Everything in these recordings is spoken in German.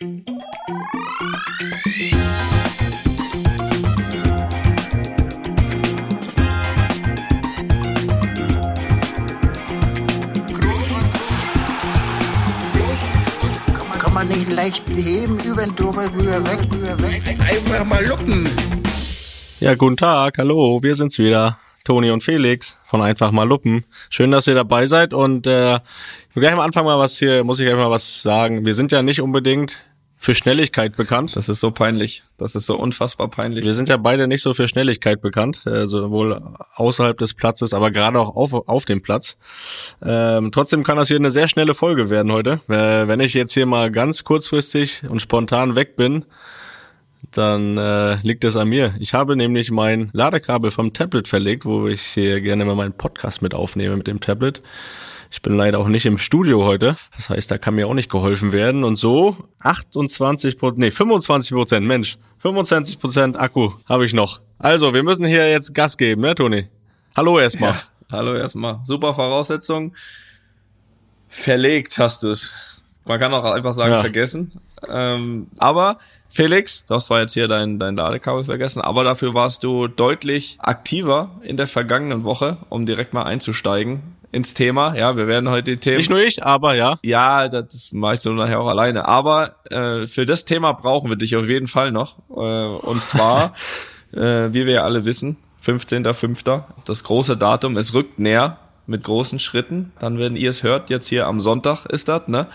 Kann man nicht leicht beheben, über den drüber, rüber, weg, rüber, weg. Einfach mal luppen. Ja, guten Tag, hallo, wir sind's wieder. Toni und Felix von Einfach mal Luppen. Schön, dass ihr dabei seid und äh, ich will gleich am Anfang mal was hier, muss ich gleich mal was sagen. Wir sind ja nicht unbedingt für Schnelligkeit bekannt. Das ist so peinlich. Das ist so unfassbar peinlich. Wir sind ja beide nicht so für Schnelligkeit bekannt, äh, sowohl außerhalb des Platzes, aber gerade auch auf, auf dem Platz. Ähm, trotzdem kann das hier eine sehr schnelle Folge werden heute. Äh, wenn ich jetzt hier mal ganz kurzfristig und spontan weg bin, dann äh, liegt es an mir. Ich habe nämlich mein Ladekabel vom Tablet verlegt, wo ich hier gerne mal meinen Podcast mit aufnehme mit dem Tablet. Ich bin leider auch nicht im Studio heute. Das heißt, da kann mir auch nicht geholfen werden. Und so 28 Prozent, nee, 25 Prozent, Mensch, 25 Prozent Akku habe ich noch. Also, wir müssen hier jetzt Gas geben, ne, Toni? Hallo erstmal. Ja, hallo erstmal. Super Voraussetzung. Verlegt hast du es. Man kann auch einfach sagen, Ja. vergessen. Ähm, aber Felix, du hast zwar jetzt hier dein, dein Ladekabel vergessen, aber dafür warst du deutlich aktiver in der vergangenen Woche, um direkt mal einzusteigen ins Thema. Ja, wir werden heute die Themen. Nicht nur ich, aber ja. Ja, das mache ich so nachher auch alleine. Aber äh, für das Thema brauchen wir dich auf jeden Fall noch. Äh, und zwar, äh, wie wir ja alle wissen, 15.05. Das große Datum, es rückt näher mit großen Schritten. Dann, wenn ihr es hört, jetzt hier am Sonntag ist das, ne?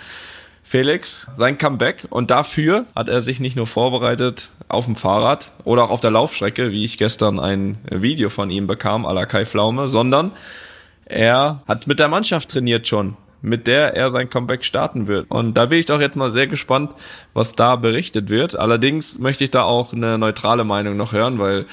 Felix, sein Comeback. Und dafür hat er sich nicht nur vorbereitet auf dem Fahrrad oder auch auf der Laufstrecke, wie ich gestern ein Video von ihm bekam, à la Kai Pflaume, sondern er hat mit der Mannschaft trainiert schon, mit der er sein Comeback starten wird. Und da bin ich doch jetzt mal sehr gespannt, was da berichtet wird. Allerdings möchte ich da auch eine neutrale Meinung noch hören, weil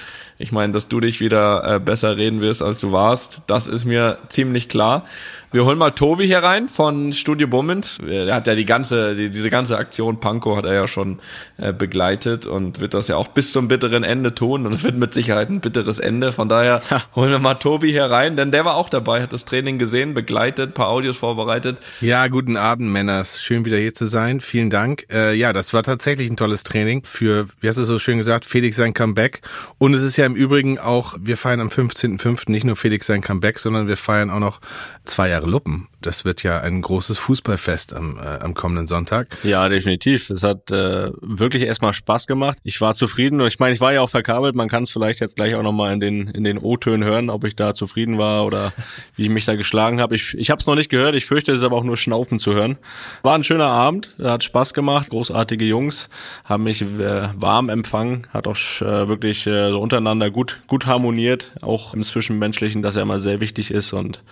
ich meine, dass du dich wieder äh, besser reden wirst, als du warst, das ist mir ziemlich klar. Wir holen mal Tobi hier rein von Studio Bummens. Er hat ja die ganze, die, diese ganze Aktion Panko hat er ja schon äh, begleitet und wird das ja auch bis zum bitteren Ende tun. Und es wird mit Sicherheit ein bitteres Ende. Von daher holen wir mal Tobi hier rein, denn der war auch dabei, hat das Training gesehen, begleitet, paar Audios vorbereitet. Ja, guten Abend, Männers. Schön wieder hier zu sein. Vielen Dank. Äh, ja, das war tatsächlich ein tolles Training für, wie hast du so schön gesagt, Felix sein Comeback. Und es ist ja im Übrigen auch, wir feiern am 15.05. nicht nur Felix sein Comeback, sondern wir feiern auch noch zwei Jahre Luppen. Das wird ja ein großes Fußballfest am, äh, am kommenden Sonntag. Ja, definitiv. Es hat äh, wirklich erstmal Spaß gemacht. Ich war zufrieden ich meine, ich war ja auch verkabelt. Man kann es vielleicht jetzt gleich auch nochmal in den, in den O-Tönen hören, ob ich da zufrieden war oder wie ich mich da geschlagen habe. Ich, ich habe es noch nicht gehört. Ich fürchte, es ist aber auch nur Schnaufen zu hören. War ein schöner Abend. Hat Spaß gemacht. Großartige Jungs haben mich äh, warm empfangen. Hat auch äh, wirklich äh, so untereinander gut, gut harmoniert. Auch im Zwischenmenschlichen, das ja immer sehr wichtig ist und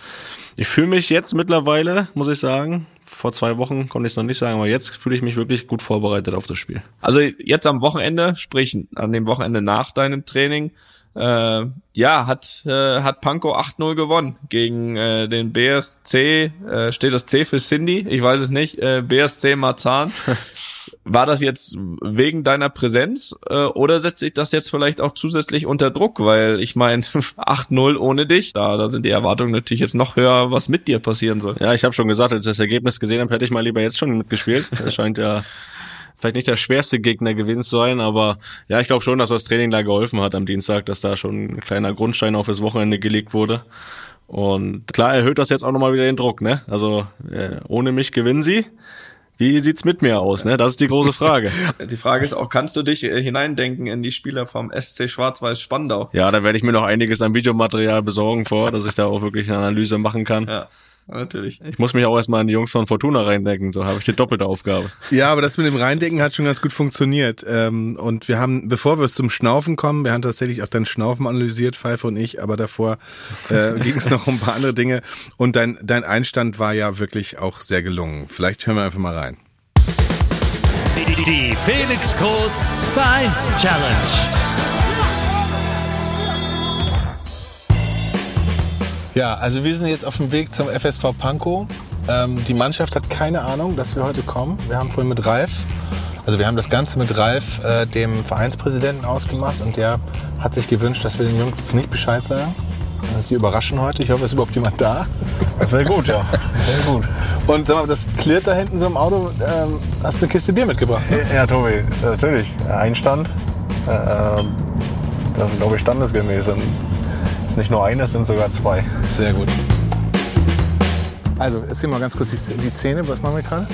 ich fühle mich jetzt mittlerweile, muss ich sagen, vor zwei Wochen konnte ich es noch nicht sagen, aber jetzt fühle ich mich wirklich gut vorbereitet auf das Spiel. Also jetzt am Wochenende, sprich an dem Wochenende nach deinem Training, äh, ja, hat, äh, hat Panko 8-0 gewonnen gegen äh, den BSC, äh, steht das C für Cindy? Ich weiß es nicht, äh, BSC Marzahn. War das jetzt wegen deiner Präsenz äh, oder setzt sich das jetzt vielleicht auch zusätzlich unter Druck? Weil ich meine, 8-0 ohne dich, da, da sind die Erwartungen natürlich jetzt noch höher, was mit dir passieren soll. Ja, ich habe schon gesagt, als ich das Ergebnis gesehen habe, hätte ich mal lieber jetzt schon mitgespielt. Das scheint ja vielleicht nicht der schwerste Gegner gewesen zu sein, aber ja, ich glaube schon, dass das Training da geholfen hat am Dienstag, dass da schon ein kleiner Grundstein auf das Wochenende gelegt wurde. Und klar erhöht das jetzt auch nochmal wieder den Druck, ne? Also äh, ohne mich gewinnen sie. Wie sieht's mit mir aus, ne? Das ist die große Frage. Die Frage ist auch, kannst du dich äh, hineindenken in die Spieler vom SC Schwarz-Weiß Spandau? Ja, da werde ich mir noch einiges an Videomaterial besorgen vor, dass ich da auch wirklich eine Analyse machen kann. Ja, natürlich. Ich muss mich auch erstmal an die Jungs von Fortuna reindenken, so habe ich die doppelte Aufgabe. Ja, aber das mit dem Reindenken hat schon ganz gut funktioniert. Ähm, und wir haben, bevor wir zum Schnaufen kommen, wir haben tatsächlich auch dein Schnaufen analysiert, Pfeife und ich, aber davor äh, ging es noch um ein paar andere Dinge. Und dein, dein Einstand war ja wirklich auch sehr gelungen. Vielleicht hören wir einfach mal rein. Die, die Felix Groß Vereins Challenge. Ja, also wir sind jetzt auf dem Weg zum FSV Pankow. Ähm, die Mannschaft hat keine Ahnung, dass wir heute kommen. Wir haben vorhin mit Ralf, also wir haben das Ganze mit Ralf, äh, dem Vereinspräsidenten, ausgemacht und der hat sich gewünscht, dass wir den Jungs nicht Bescheid sagen. dass Sie überraschen heute. Ich hoffe, es ist überhaupt jemand da. Das wäre gut, ja. Wäre gut. Und sag mal, das klirrt da hinten so im Auto. Ähm, hast du eine Kiste Bier mitgebracht? Ne? Ja, Tobi, natürlich. Einstand. Äh, das ist, glaube ich, standesgemäß. Und es ist nicht nur eine, es sind sogar zwei. Sehr gut. Also, erzähl mal ganz kurz die, Szene. Was machen wir gerade?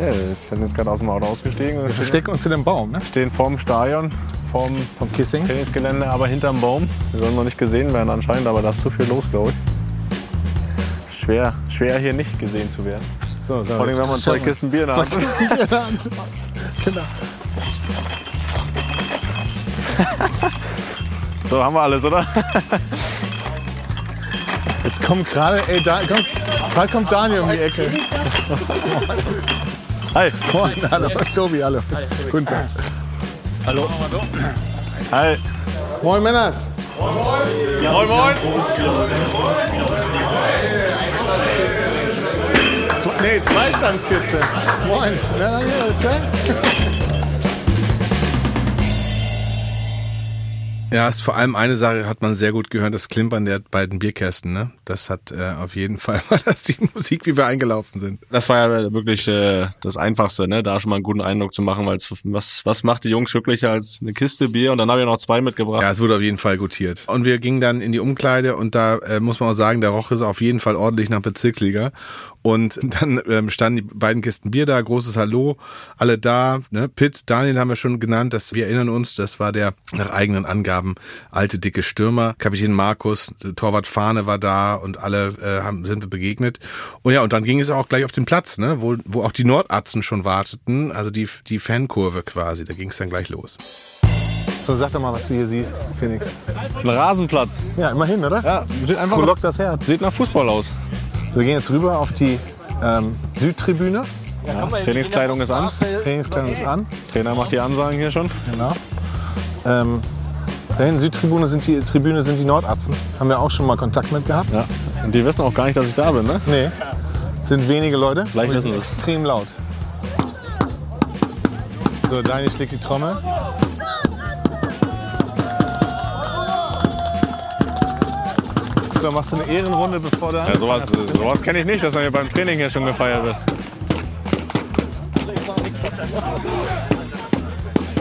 Ja, wir sind jetzt gerade aus dem Auto ausgestiegen. Wir verstecken uns in dem Baum, ne? stehen vorm Stadion, vorm Vom Kissing. Trainingsgelände, aber hinterm Baum. Wir sollen noch nicht gesehen werden anscheinend, aber da ist zu viel los, glaube ich. Schwer, schwer hier nicht gesehen zu werden. So, so, Vor allem, wenn man zwei schauen wir. Kisten Bier in der Zwei Hand hat. Kisten Bier in der Hand. Genau. So, haben wir alles, oder? Jetzt kommt gerade, ey, da, komm, bald kommt Daniel um die Ecke. Hi. Moin, hallo, Tobi, hallo. Guten Tag. Hi. Moin, Männers. Moin, moin. Zwei, nee, Zweistandskiste. Moin. Na, hier, ist klar? Ja, ist vor allem eine Sache hat man sehr gut gehört, das Klimpern der beiden Bierkästen, ne? Das hat äh, auf jeden Fall war das die Musik, wie wir eingelaufen sind. Das war ja wirklich äh, das Einfachste, ne? da schon mal einen guten Eindruck zu machen, weil was, was macht die Jungs glücklicher als eine Kiste Bier und dann habe ich noch zwei mitgebracht. Ja, es wurde auf jeden Fall gutiert. Und wir gingen dann in die Umkleide und da äh, muss man auch sagen, da roch es auf jeden Fall ordentlich nach Bezirksliga. Und dann ähm, standen die beiden Kisten Bier da, großes Hallo, alle da. Ne? Pitt, Daniel haben wir schon genannt, das, wir erinnern uns, das war der nach eigenen Angaben alte dicke Stürmer. Kapitän Markus, Torwart Fahne war da und alle äh, haben, sind wir begegnet. Und ja, und dann ging es auch gleich auf den Platz, ne? wo, wo auch die Nordatzen schon warteten, also die, die Fankurve quasi, da ging es dann gleich los. So, sag doch mal, was du hier siehst, Phoenix. Ein Rasenplatz. Ja, immerhin, oder? Ja, sieht einfach Frohlockt das Herz. sieht nach Fußball aus. Wir gehen jetzt rüber auf die ähm, Südtribüne. Ja, Trainingskleidung ist an. Trainingskleidung ist an. Trainer macht die Ansagen hier schon. Genau. Ähm, da hinten Südtribüne sind die Tribüne sind die Nordatzen. Haben wir auch schon mal Kontakt mit gehabt? Ja. Und die wissen auch gar nicht, dass ich da bin, ne? Nee. Sind wenige Leute. Vielleicht wissen sind sie's. extrem laut. So, Daniel schlägt die Trommel. So, machst du eine Ehrenrunde, bevor du Ja, sowas sowas kenne ich nicht, dass man hier beim Training hier schon gefeiert wird.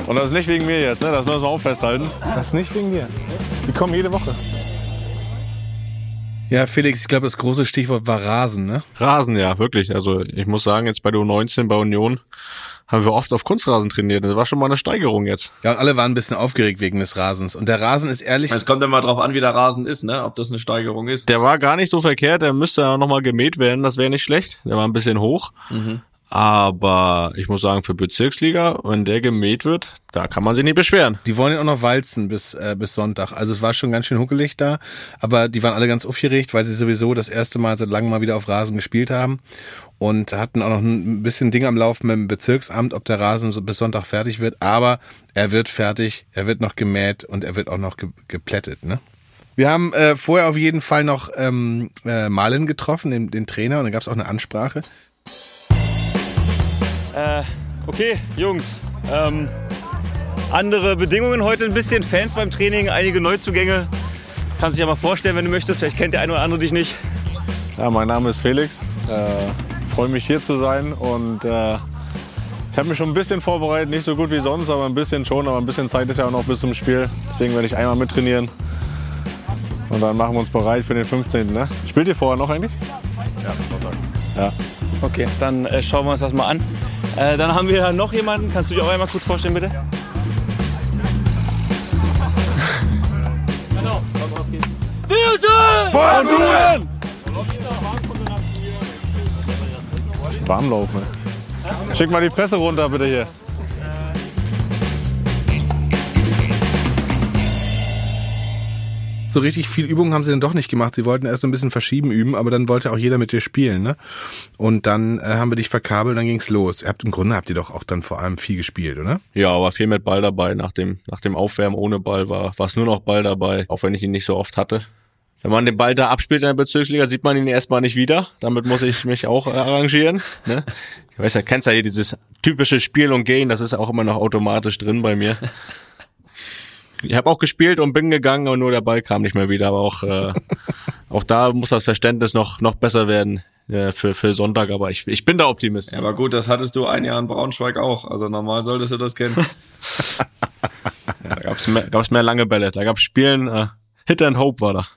Und das ist nicht wegen mir jetzt, ne? das müssen wir auch festhalten. Das nicht wegen dir. Die kommen jede Woche. Ja, Felix, ich glaube, das große Stichwort war Rasen, ne? Rasen, ja, wirklich. Also ich muss sagen, jetzt bei der U19 bei Union haben wir oft auf Kunstrasen trainiert. Das war schon mal eine Steigerung jetzt. Ja, und alle waren ein bisschen aufgeregt wegen des Rasens. Und der Rasen ist ehrlich, Es kommt immer drauf an, wie der Rasen ist, ne? Ob das eine Steigerung ist. Der war gar nicht so verkehrt, der müsste ja noch mal gemäht werden, das wäre nicht schlecht. Der war ein bisschen hoch. Aber ich muss sagen, für Bezirksliga, wenn der gemäht wird, da kann man sich nicht beschweren. die wollen ja auch noch walzen bis, äh, bis Sonntag. Also es war schon ganz schön huckelig da, aber die waren alle ganz aufgeregt, weil sie sowieso das erste Mal seit langem mal wieder auf Rasen gespielt haben und hatten auch noch ein bisschen Ding am Laufen mit dem Bezirksamt, ob der Rasen so bis Sonntag fertig wird. Aber er wird fertig, er wird noch gemäht und er wird auch noch ge geplättet, ne? Wir haben äh, vorher auf jeden Fall noch ähm, äh, Marlin getroffen, den, den Trainer, und dann gab es auch eine Ansprache. Äh, okay, Jungs. Ähm, andere Bedingungen heute ein bisschen. Fans beim Training, einige Neuzugänge. Kannst dich ja mal vorstellen, wenn du möchtest. Vielleicht kennt der eine oder andere dich nicht. Ja, mein Name ist Felix. Äh, freue mich hier zu sein und äh, ich habe mich schon ein bisschen vorbereitet, nicht so gut wie sonst, aber ein bisschen schon. Aber ein bisschen Zeit ist ja auch noch bis zum Spiel. Deswegen werde ich einmal mittrainieren. Und dann machen wir uns bereit für den 15. Ne? Spielt ihr vorher noch eigentlich? Ja, Sonntag. Ja. Okay, dann äh, schauen wir uns das mal an. Äh, dann haben wir noch jemanden. Kannst du dich auch einmal kurz vorstellen, bitte? Von Duren! Warmlauf, ne? Schick mal die Presse runter, bitte hier. So richtig viel Übung haben sie dann doch nicht gemacht. Sie wollten erst so ein bisschen verschieben üben, aber dann wollte auch jeder mit dir spielen, ne? Und dann äh, haben wir dich verkabelt, dann ging's los. Ihr habt im Grunde habt ihr doch auch dann vor allem viel gespielt, oder? Ja, aber viel mit Ball dabei. Nach dem, nach dem Aufwärmen ohne Ball war es nur noch Ball dabei, auch wenn ich ihn nicht so oft hatte. Wenn man den Ball da abspielt in der Bezirksliga, sieht man ihn erstmal nicht wieder. Damit muss ich mich auch äh, arrangieren. Ne? Ich weiß ja, kennst ja hier dieses typische Spiel und Gehen, das ist auch immer noch automatisch drin bei mir. Ich habe auch gespielt und bin gegangen und nur der Ball kam nicht mehr wieder. Aber auch, äh, auch da muss das Verständnis noch, noch besser werden äh, für, für Sonntag. Aber ich, ich bin da Optimist. Ja, aber gut, das hattest du ein Jahr in Braunschweig auch. Also normal solltest du das kennen. Ja, da gab's mehr, gab's mehr lange Bälle. Da gab's Spielen, äh, Hit and Hope war da.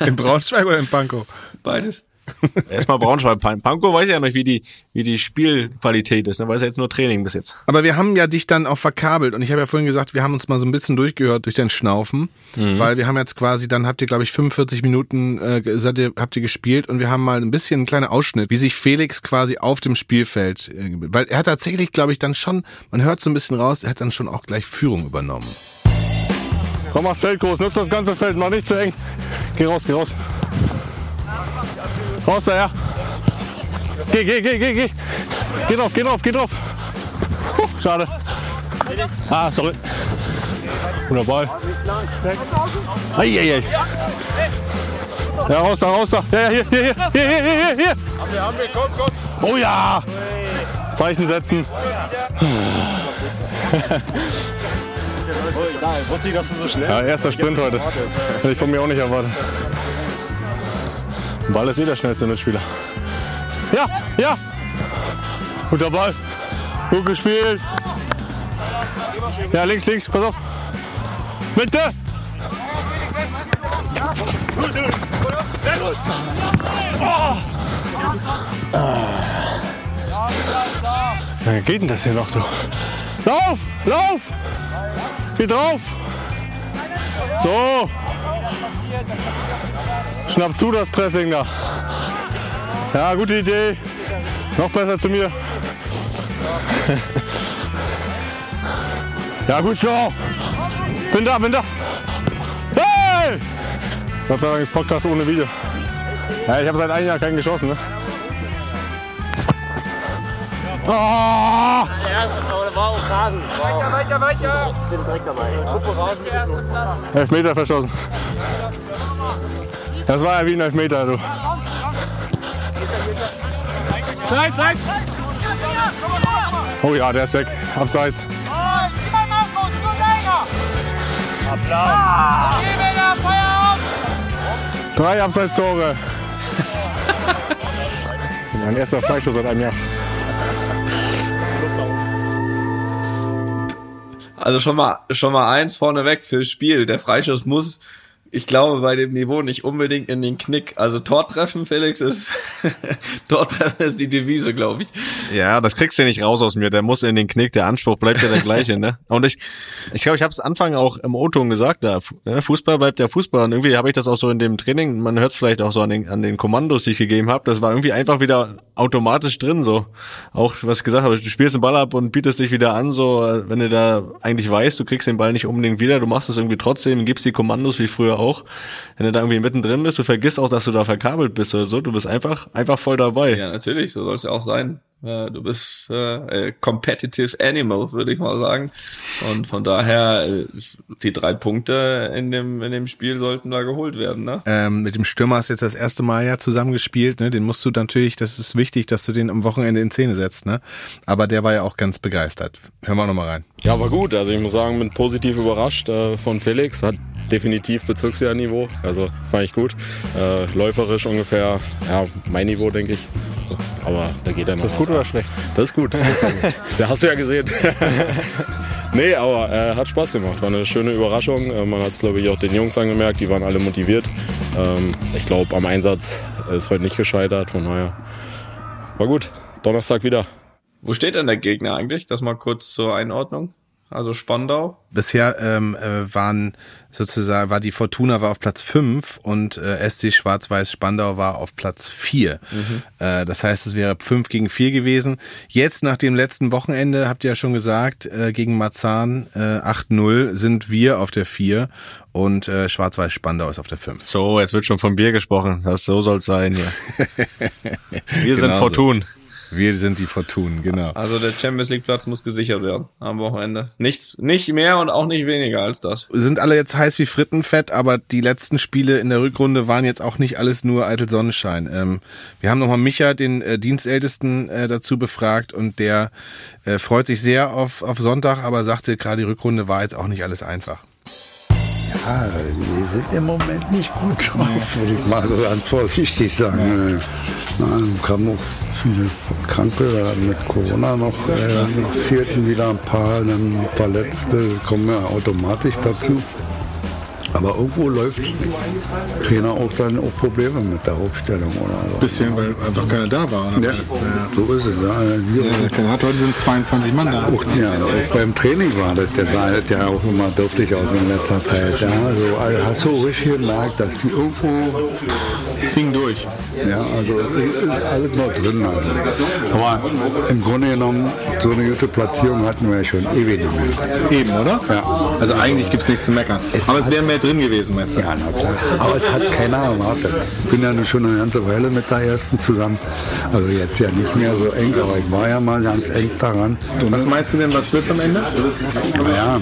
In Braunschweig oder in Pankow? Beides. Erstmal Braunschweig. Pan- Pankow weiß ja noch, wie die, wie die Spielqualität ist. Ne? Weiß ja jetzt nur Training bis jetzt. Aber wir haben ja dich dann auch verkabelt und ich habe ja vorhin gesagt, wir haben uns mal so ein bisschen durchgehört durch dein Schnaufen, weil wir haben jetzt quasi, dann habt ihr glaube ich 45 Minuten äh, seid ihr, habt ihr gespielt und wir haben mal ein bisschen einen kleinen Ausschnitt, wie sich Felix quasi auf dem Spielfeld, äh, weil er hat tatsächlich glaube ich dann schon, man hört so ein bisschen raus, er hat dann schon auch gleich Führung übernommen. Komm aufs Feld groß, nutzt das ganze Feld, mach nicht zu eng. Geh raus, geh raus. Raus da, ja. Geh, geh, geh, geh, geh. Geh drauf, geh drauf, geh drauf. Puh, schade. Ah, sorry. Ball. Eieiei. Ja, raus da, raus da. Ja, ja, hier, hier, hier, hier, hier, hier, hier. Oh ja. Zeichen setzen. Wusste ich, dass du so schnell Ja, erster Sprint heute. Hätte ich von mir auch nicht erwartet. Ball ist eh der schnellste Mitspieler. Ja, ja. Guter Ball. Gut gespielt. Ja, links, links, pass auf. Mitte. Oh. Wie geht denn das hier noch, du? Lauf, lauf! Geh drauf! So! Schnapp zu das Pressing da. Ja, gute Idee. Noch besser zu mir. Ja, gut so. Bin da, bin da. Hey! Gott sei Dank ist Podcast ohne Video. Ja, ich habe seit einem Jahr keinen geschossen. Ne? Ah! Elfmeter verschossen. Das war ja wie ein Elfmeter. Du. Oh ja, der ist weg. Abseits. Drei Abseitstore. mein erster Freischuss seit einem Jahr. Also schon mal, schon mal eins vorneweg fürs Spiel. Der Freischuss muss, ich glaube, bei dem Niveau nicht unbedingt in den Knick. Also Tortreffen, Felix, ist, Tortreffen ist die Devise, glaube ich. Ja, das kriegst du nicht raus aus mir. Der muss in den Knick. Der Anspruch bleibt ja der gleiche, ne? Und ich, ich glaube, ich habe es Anfang auch im O-Ton gesagt. Da, ne, Fußball bleibt der Fußball. Und irgendwie habe ich das auch so in dem Training. Man hört es vielleicht auch so an den, an den Kommandos, die ich gegeben habe. Das war irgendwie einfach wieder automatisch drin. So auch was ich gesagt habe. Du spielst den Ball ab und bietest dich wieder an. So, wenn du da eigentlich weißt, du kriegst den Ball nicht unbedingt wieder. Du machst es irgendwie trotzdem, gibst die Kommandos wie früher auch. Wenn du da irgendwie mittendrin bist, du vergisst auch, dass du da verkabelt bist oder so. Du bist einfach, einfach voll dabei. Ja, natürlich, so soll es ja auch sein. Äh, Du bist äh, competitive animal, würde ich mal sagen. Und von daher, äh, die drei Punkte in dem, in dem Spiel sollten da geholt werden, ne? Ähm, mit dem Stürmer hast du jetzt das erste Mal ja zusammengespielt, ne? Den musst du natürlich, das ist wichtig, dass du den am Wochenende in Szene setzt, ne? Aber der war ja auch ganz begeistert. Hören wir auch noch mal rein. Ja, war gut. Also ich muss sagen, bin positiv überrascht äh, von Felix. Hat definitiv Bezirksliga-Niveau. Also fand ich gut. Äh, läuferisch ungefähr, ja, mein Niveau, denke ich. Aber da geht er noch. Ist das gut was oder ab. schlecht? Das ist gut. Das ist ja gut. Das hast du ja gesehen. nee, aber äh, hat Spaß gemacht. War eine schöne Überraschung. Äh, man hat es, glaube ich, auch den Jungs angemerkt. Die waren alle motiviert. Ähm, ich glaube, am Einsatz ist heute nicht gescheitert. Von daher war gut. Donnerstag wieder. Wo steht denn der Gegner eigentlich? Das mal kurz zur Einordnung. Also Spandau. Bisher ähm, äh, waren sozusagen, war die Fortuna war auf Platz 5 und äh, SC Schwarz-Weiß Spandau war auf Platz 4. Äh, das heißt, es wäre 5 gegen 4 gewesen. Jetzt nach dem letzten Wochenende, habt ihr ja schon gesagt, äh, gegen Marzahn äh, 8-0 sind wir auf der 4 und äh, Schwarz-Weiß Spandau ist auf der 5. So, jetzt wird schon von Bier gesprochen. Das so soll's sein hier. Wir sind Genau so. Wir sind die Fortunen, genau. Also der Champions League Platz muss gesichert werden am Wochenende. Nichts, nicht mehr und auch nicht weniger als das. Sind alle jetzt heiß wie Frittenfett, aber die letzten Spiele in der Rückrunde waren jetzt auch nicht alles nur eitel Sonnenschein. Ähm, wir haben nochmal Micha, den äh, Dienstältesten, äh, dazu befragt und der äh, freut sich sehr auf, auf Sonntag, aber sagte, gerade die Rückrunde war jetzt auch nicht alles einfach. Ja, wir sind im Moment nicht gut drauf, würde ich mal so ganz vorsichtig sagen. Ja. Dann kamen auch viele Kranke mit Corona noch, äh, fehlten wieder ein paar, dann Verletzte kommen ja automatisch dazu. Aber irgendwo läuft. Trainer auch dann auch Probleme mit der Aufstellung oder so. Bisschen, weil einfach keiner da war. Oder? Ja, so ist es. Ja, Ja, der hat heute sind 22 Mann da. auch, ja, auch beim Training war das, der sah das ja auch immer dürftig aus in letzter Zeit. Ja, also, also hast du richtig gemerkt, dass die irgendwo, Ding durch. ja, also es ist alles noch drin. Also. Aber im Grunde genommen, so eine gute Platzierung hatten wir ja schon ewig nicht mehr. Eben, oder? Ja. Also eigentlich gibt es nichts zu meckern. Aber es wäre mehr drin gewesen, meinst du? Ja, na klar. Aber es hat keiner erwartet. Ich bin ja nun schon eine ganze Weile mit der ersten zusammen. Also jetzt ja nicht mehr so eng, aber ich war ja mal ganz eng daran. Was meinst du denn, was wird's am Ende? Ja,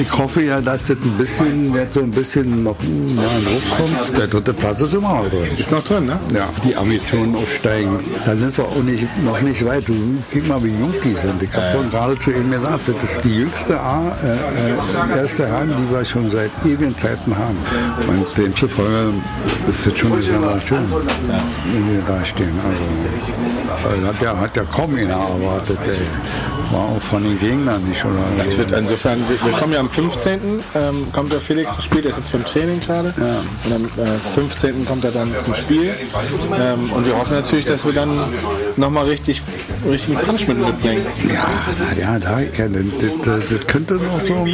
ich hoffe ja, dass das ein bisschen, jetzt so ein bisschen noch ja, in Druck kommt. Der dritte Platz ist immer noch drin. Ist noch drin, ne? Ja, die Ambitionen aufsteigen. Da sind wir auch nicht, noch nicht weit. Du guck mal, wie jung die sind. Ich habe vorhin gerade zu ihm gesagt, das ist die jüngste A, äh, äh, erste Hand, die wir schon seit ewigen Zeiten haben. Und demzufolge ist das schon eine Generation, wenn wir da stehen. Also, also hat, ja, hat ja kaum einer erwartet. Ey. War auch von den Gegnern nicht. Oder Das wird insofern, wir, kommen ja am 15. Ähm, kommt der Felix ins Spiel, der ist jetzt beim Training gerade. Und am äh, 15. kommt er dann zum Spiel. Ähm, und wir hoffen natürlich, dass wir dann nochmal richtig, richtigen Punishment mitbringen. Ja, ja, da, ja, das, das, das könnte noch so.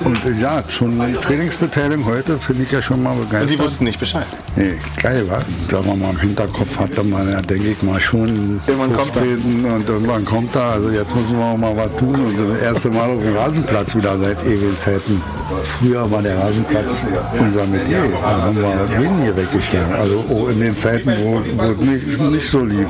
Und ja, schon die Trainingsbeteiligung heute finde ich ja schon mal begeistert. die wussten nicht Bescheid. Nee, geil, wa? Sagen wir mal, im Hinterkopf hatte man ja, denke ich mal, schon Irgendwann kommt er. 15. und irgendwann kommt er. Also jetzt müssen wir auch mal was tun. Und das erste Mal auf dem Rasenplatz wieder seit ewigen Zeiten. Früher war der Rasenplatz unser Metier. Da haben wir jeden hier weggeschlagen. Also auch in den Zeiten, wo, wo es nicht, nicht so lief.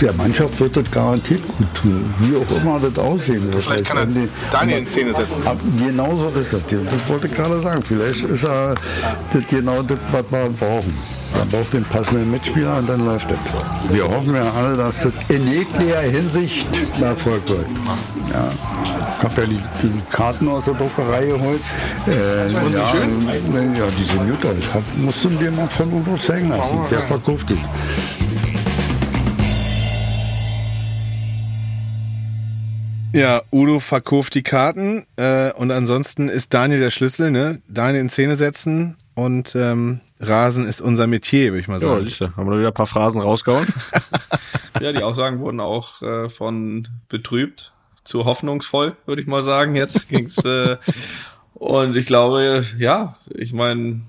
Der Mannschaft wird das garantiert gut tun. Wie auch immer das aussehen wird. Vielleicht kann er Daniel in Szene setzen. Ab- Genau so ist das. Das wollte ich gerade sagen. Vielleicht ist er das genau das, was wir brauchen. Man braucht den passenden Mitspieler und dann läuft das. Wir hoffen ja alle, dass das in jeglicher Hinsicht Erfolg wird. Ja. Ich habe ja die, die Karten aus der Druckerei geholt. Äh, ja, schön? Ja, die sind gut. Das hat, musst du dir mal von Udo zeigen lassen. Der verkauft die. Ja, Udo verkauft die Karten äh, und ansonsten ist Daniel der Schlüssel, ne? Daniel in Szene setzen und ähm, Rasen ist unser Metier, würde ich mal Ja, sagen. siehst du, haben wir wieder ein paar Phrasen rausgehauen. Ja, die Aussagen wurden auch äh, von betrübt zu hoffnungsvoll, würde ich mal sagen. Jetzt ging's äh, und ich glaube, ja, ich meine,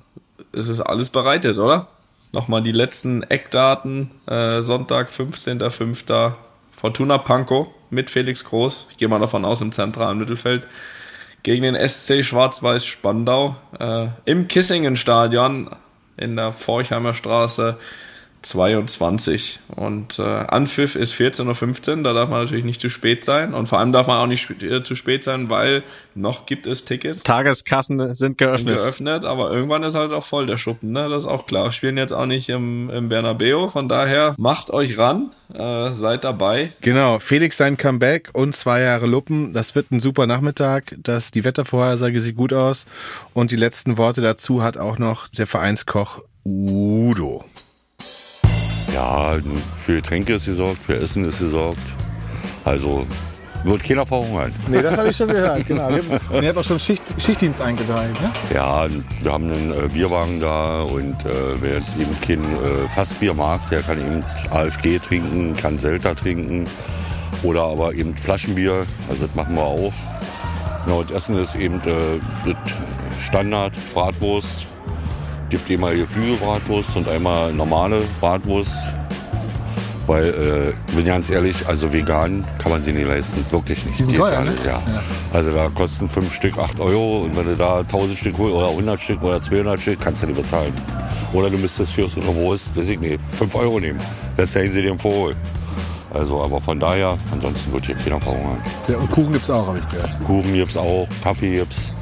es ist alles bereitet, oder? Nochmal die letzten Eckdaten. Äh, Sonntag, 15.05. Fortuna Pankow mit Felix Groß. Ich gehe mal davon aus, im zentralen Mittelfeld. Gegen den SC Schwarz-Weiß Spandau. Äh, Im Kissingen-Stadion in der Forchheimer Straße 22. Und äh, Anpfiff ist 14.15 Uhr, da darf man natürlich nicht zu spät sein. Und vor allem darf man auch nicht sp- äh, zu spät sein, weil noch gibt es Tickets Tageskassen sind geöffnet. geöffnet, aber irgendwann ist halt auch voll der Schuppen, ne? Das ist auch klar. Spielen jetzt auch nicht im, im Bernabeo, von daher macht euch ran, äh, seid dabei. Genau, Felix sein Comeback und zwei Jahre Luppen. Das wird ein super Nachmittag. Das, die Wettervorhersage sieht gut aus. Und die letzten Worte dazu hat auch noch der Vereinskoch Udo. Ja, für Getränke ist gesorgt, für Essen ist gesorgt. Also wird keiner verhungern. Nee, das habe ich schon gehört, genau. Und ihr habt auch schon Schicht, Schichtdienst eingeteilt, ne? Ja, wir haben einen äh, Bierwagen da und äh, wer eben kein äh, Fassbier mag, der kann eben AFG trinken, kann Selta trinken oder aber eben Flaschenbier. Also das machen wir auch. Genau, und Essen ist eben äh, Standard Bratwurst. Gibt immer hier Flügelbratwurst und einmal normale Bratwurst. Weil, äh, bin ganz ehrlich, also vegan kann man sie nicht leisten. Wirklich nicht. Die sind teuer, ne? nicht, ja. Also da kosten fünf Stück 8 Euro und wenn du da 1000 Stück holst oder 100 Stück oder 200 Stück, kannst du nicht bezahlen. Oder du müsstest für so eine Wurst, weiß ich nicht, 5 Euro nehmen. Dann zeigen sie dir im Vorhol. Also, aber von daher, ansonsten wird hier keiner verhungern. Und Kuchen gibt's auch, habe ich gehört. Kuchen gibt's auch, Kaffee gibt's.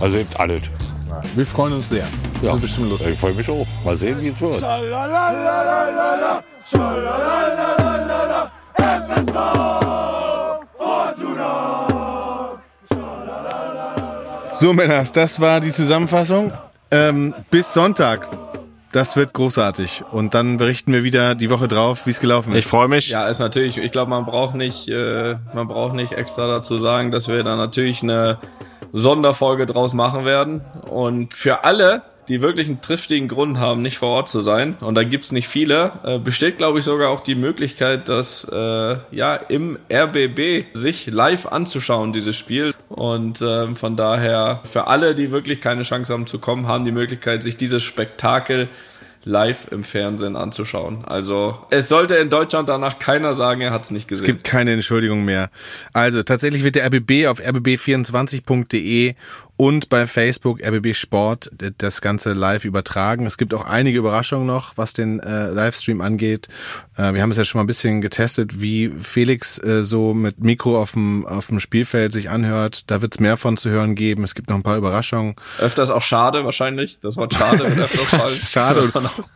Also gibt alles. Ja, Wir freuen uns sehr. Das Ja, wird bestimmt lustig. ich freue mich auch. Mal sehen, wie es wird. So, Männers, das war die Zusammenfassung. Ähm, bis Sonntag. Das wird großartig. Und dann berichten wir wieder die Woche drauf, wie es gelaufen ist. Ich freue mich. Ja, ist natürlich, ich glaube, man braucht nicht, äh, man braucht nicht extra dazu sagen, dass wir da natürlich eine Sonderfolge draus machen werden. Und für alle, die wirklich einen triftigen Grund haben, nicht vor Ort zu sein, und da gibt's nicht viele, äh, besteht, glaube ich, sogar auch die Möglichkeit, dass äh, ja im RBB sich live anzuschauen, dieses Spiel. Und ähm, von daher, für alle, die wirklich keine Chance haben zu kommen, haben die Möglichkeit, sich dieses Spektakel live im Fernsehen anzuschauen. Also es sollte in Deutschland danach keiner sagen, er hat es nicht gesehen. Es gibt keine Entschuldigung mehr. Also tatsächlich wird der RBB auf rbb24.de und bei Facebook RBB Sport das Ganze live übertragen. Es gibt auch einige Überraschungen noch, was den äh, Livestream angeht. Äh, wir haben es ja schon mal ein bisschen getestet, wie Felix äh, so mit Mikro auf dem, auf dem Spielfeld sich anhört. Da wird es mehr von zu hören geben. Es gibt noch ein paar Überraschungen. Öfters auch schade wahrscheinlich. Das Wort schade wird öfters fallen. Schade.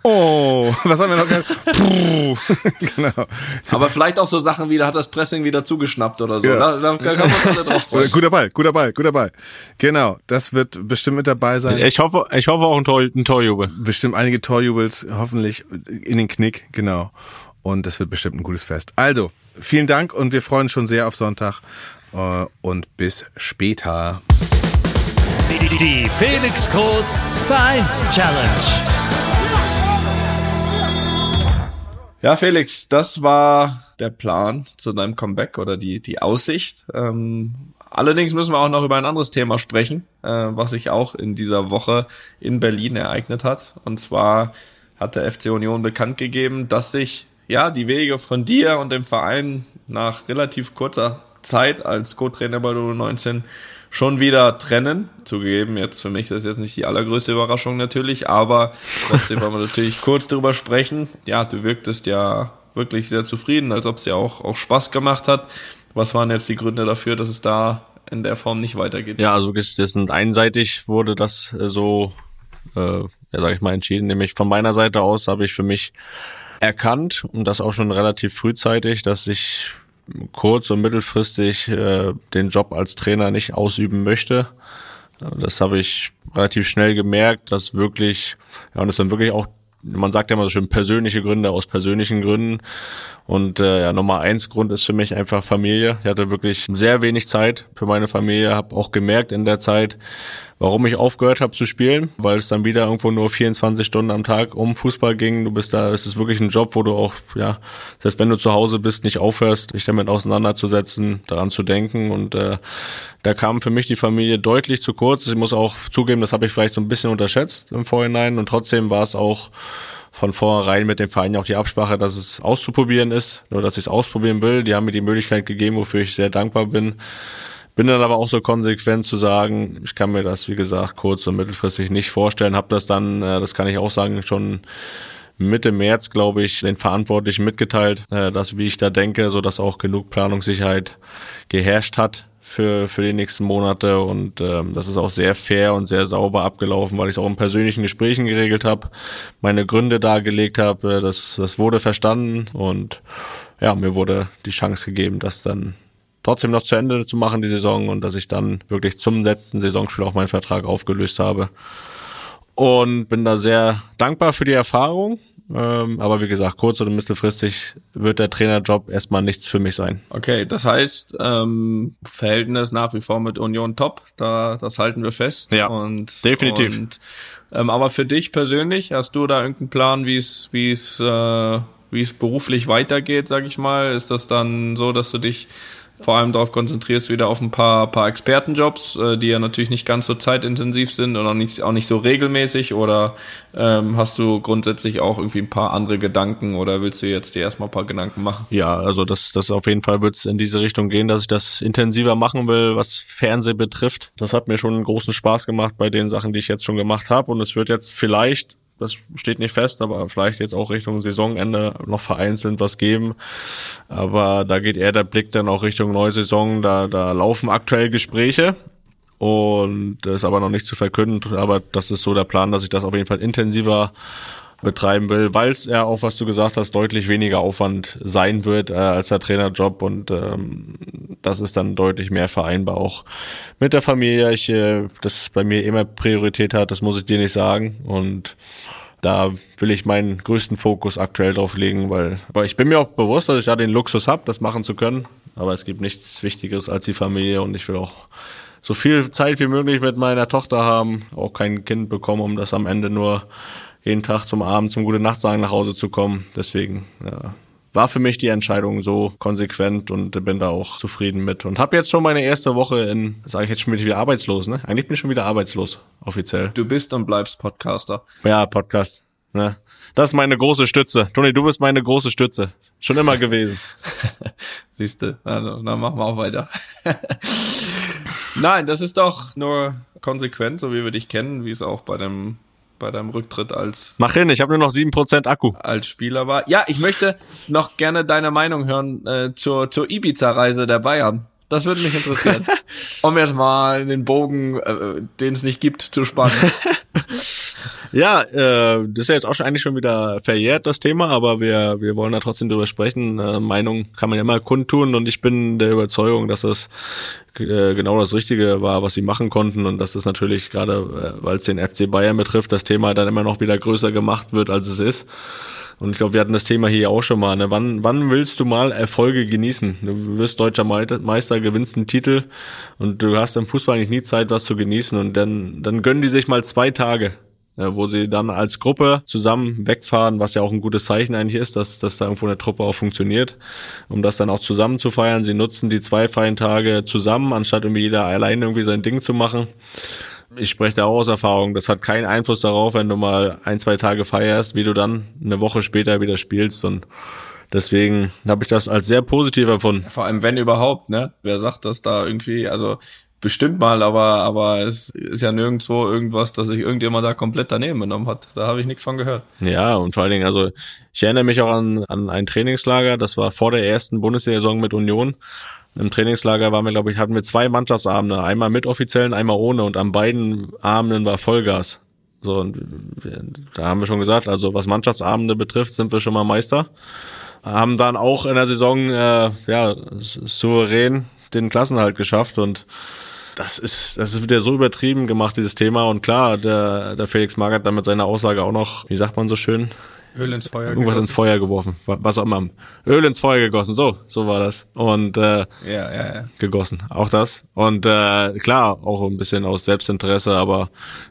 Oh, was haben wir noch? Puh. genau. Aber vielleicht auch so Sachen wie, da hat das Pressing wieder zugeschnappt oder so. Ja. Da, da kann man uns alle drauf freuen. Guter Ball, guter Ball, guter Ball. Genau, das wird bestimmt mit dabei sein. Ich hoffe, ich hoffe auch ein, Tor, ein Torjubel. Bestimmt einige Torjubels, hoffentlich in den Knick, genau. Und das wird bestimmt ein gutes Fest. Also, vielen Dank und wir freuen uns schon sehr auf Sonntag äh, und bis später. Die, die Felix Groß Vereins Challenge. Ja, Felix, das war der Plan zu deinem Comeback oder die, die Aussicht. Ähm, allerdings müssen wir auch noch über ein anderes Thema sprechen, äh, was sich auch in dieser Woche in Berlin ereignet hat. Und zwar hat der FC Union bekannt gegeben, dass sich ja die Wege von dir und dem Verein nach relativ kurzer Zeit als Co-Trainer bei der U19 schon wieder trennen. Zugegeben, jetzt für mich ist das jetzt nicht die allergrößte Überraschung natürlich, aber trotzdem wollen wir natürlich kurz drüber sprechen. Ja, du wirktest ja wirklich sehr zufrieden, als ob es dir auch, auch Spaß gemacht hat. Was waren jetzt die Gründe dafür, dass es da in der Form nicht weitergeht? Ja, also das sind einseitig wurde das äh, so, äh, ja, sag ich mal, entschieden. Nämlich von meiner Seite aus habe ich für mich erkannt und das auch schon relativ frühzeitig, dass ich kurz- und mittelfristig äh, den Job als Trainer nicht ausüben möchte. Das habe ich relativ schnell gemerkt, dass wirklich, ja, und das sind wirklich auch, man sagt ja immer so schön, persönliche Gründe aus persönlichen Gründen. Und äh, ja, Nummer eins Grund ist für mich einfach Familie. Ich hatte wirklich sehr wenig Zeit für meine Familie, habe auch gemerkt in der Zeit, warum ich aufgehört habe zu spielen, weil es dann wieder irgendwo nur 24 Stunden am Tag um Fußball ging. Du bist da, es ist wirklich ein Job, wo du auch, ja, selbst wenn du zu Hause bist, nicht aufhörst, dich damit auseinanderzusetzen, daran zu denken. Und äh, da kam für mich die Familie deutlich zu kurz. Ich muss auch zugeben, das habe ich vielleicht so ein bisschen unterschätzt im Vorhinein. Und trotzdem war es auch von vornherein mit dem Verein auch die Absprache, dass es auszuprobieren ist, nur dass ich es ausprobieren will. Die haben mir die Möglichkeit gegeben, wofür ich sehr dankbar bin. Bin dann aber auch so konsequent zu sagen, ich kann mir das, wie gesagt, kurz- und mittelfristig nicht vorstellen. Habe das dann, äh, das kann ich auch sagen, schon Mitte März, glaube ich, den Verantwortlichen mitgeteilt, äh, dass, wie ich da denke, so dass auch genug Planungssicherheit geherrscht hat für, für die nächsten Monate und ähm, das ist auch sehr fair und sehr sauber abgelaufen, weil ich es auch in persönlichen Gesprächen geregelt habe, meine Gründe dargelegt habe, äh, das, das wurde verstanden und ja, mir wurde die Chance gegeben, das dann trotzdem noch zu Ende zu machen, die Saison und dass ich dann wirklich zum letzten Saisonspiel auch meinen Vertrag aufgelöst habe und bin da sehr dankbar für die Erfahrung. Ähm, aber wie gesagt, kurz- oder mittelfristig wird der Trainerjob erstmal nichts für mich sein. Okay, das heißt, ähm, Verhältnis nach wie vor mit Union top, da das halten wir fest. Ja, und, definitiv. Und, ähm, aber für dich persönlich, hast du da irgendeinen Plan, wie es wie es äh, wie es beruflich weitergeht, sag ich mal? Ist das dann so, dass du dich vor allem darauf konzentrierst, wieder auf ein paar, paar Expertenjobs, äh, die ja natürlich nicht ganz so zeitintensiv sind und auch nicht, auch nicht so regelmäßig oder ähm, hast du grundsätzlich auch irgendwie ein paar andere Gedanken oder willst du jetzt dir erstmal ein paar Gedanken machen? Ja, also das, das auf jeden Fall wird es in diese Richtung gehen, dass ich das intensiver machen will, was Fernsehen betrifft. Das hat mir schon einen großen Spaß gemacht bei den Sachen, die ich jetzt schon gemacht habe und es wird jetzt vielleicht Das steht nicht fest, aber vielleicht jetzt auch Richtung Saisonende noch vereinzelt was geben. Aber da geht eher der Blick dann auch Richtung neue Saison. Da, da laufen aktuell Gespräche und das ist aber noch nicht zu verkünden. Aber das ist so der Plan, dass ich das auf jeden Fall intensiver betreiben will, weil es ja auch, was du gesagt hast, deutlich weniger Aufwand sein wird äh, als der Trainerjob und ähm, das ist dann deutlich mehr vereinbar auch mit der Familie. Ich, äh, das bei mir immer Priorität hat, das muss ich dir nicht sagen und da will ich meinen größten Fokus aktuell drauf legen, weil, weil ich bin mir auch bewusst, dass ich da den Luxus habe, das machen zu können, aber es gibt nichts Wichtigeres als die Familie und ich will auch so viel Zeit wie möglich mit meiner Tochter haben, auch kein Kind bekommen, um das am Ende nur jeden Tag zum Abend zum gute Nacht sagen nach Hause zu kommen. Deswegen ja, war für mich die Entscheidung so konsequent und bin da auch zufrieden mit und habe jetzt schon meine erste Woche in, sage ich jetzt schon wieder arbeitslos, ne? Eigentlich bin ich schon wieder arbeitslos offiziell. Du bist und bleibst Podcaster. Ja, Podcast. Ne? Das ist meine große Stütze. Toni, du bist meine große Stütze. Schon immer gewesen. Siehste, also dann machen wir auch weiter. Nein, das ist doch nur konsequent, so wie wir dich kennen, wie es auch bei dem bei deinem Rücktritt als Mach hin, ich habe nur noch 7% Akku. Als Spieler war. Ja, ich möchte noch gerne deine Meinung hören äh, zur zur Ibiza Reise der Bayern. Das würde mich interessieren. um jetzt mal den Bogen, äh, den es nicht gibt, zu spannen. Ja, äh, das ist ja jetzt auch schon eigentlich schon wieder verjährt, das Thema, aber wir, wir wollen da trotzdem drüber sprechen. Äh, Meinung kann man ja immer kundtun und ich bin der Überzeugung, dass das äh, genau das Richtige war, was sie machen konnten und dass das natürlich gerade, äh, weil es den FC Bayern betrifft, das Thema dann immer noch wieder größer gemacht wird, als es ist. Und ich glaube, wir hatten das Thema hier auch schon mal. Ne? Wann, wann willst du mal Erfolge genießen? Du wirst deutscher Meister, gewinnst einen Titel und du hast im Fußball eigentlich nie Zeit, was zu genießen. Und dann, dann gönnen die sich mal zwei Tage wo sie dann als Gruppe zusammen wegfahren, was ja auch ein gutes Zeichen eigentlich ist, dass, dass da irgendwo eine Truppe auch funktioniert, um das dann auch zusammen zu feiern. Sie nutzen die zwei freien Tage zusammen, anstatt irgendwie jeder allein irgendwie sein Ding zu machen. Ich spreche da auch aus Erfahrung, das hat keinen Einfluss darauf, wenn du mal ein, zwei Tage feierst, wie du dann eine Woche später wieder spielst und Deswegen habe ich das als sehr positiv erfunden. Vor allem, wenn überhaupt, ne? Wer sagt das da irgendwie? Also bestimmt mal, aber, aber es ist ja nirgendwo irgendwas, dass sich irgendjemand da komplett daneben genommen hat. Da habe ich nichts von gehört. Ja, und vor allen Dingen, also ich erinnere mich auch an, an ein Trainingslager, das war vor der ersten Bundesliga-Saison mit Union. Im Trainingslager waren wir, glaube ich, hatten wir zwei Mannschaftsabende, einmal mit Offiziellen, einmal ohne und an beiden Abenden war Vollgas. So, und da haben wir schon gesagt, also was Mannschaftsabende betrifft, sind wir schon mal Meister. Haben dann auch in der Saison äh, ja souverän den Klassenhalt geschafft und das ist, das ist wieder so übertrieben gemacht, dieses Thema. Und klar, der, der Felix Magath dann mit seiner Aussage auch noch, wie sagt man so schön? Öl ins Feuer Irgendwas gegossen. ins Feuer geworfen. Was auch immer. Öl ins Feuer gegossen. So, so war das. Und äh, ja, ja, ja. gegossen. Auch das. Und äh, klar, auch ein bisschen aus Selbstinteresse, aber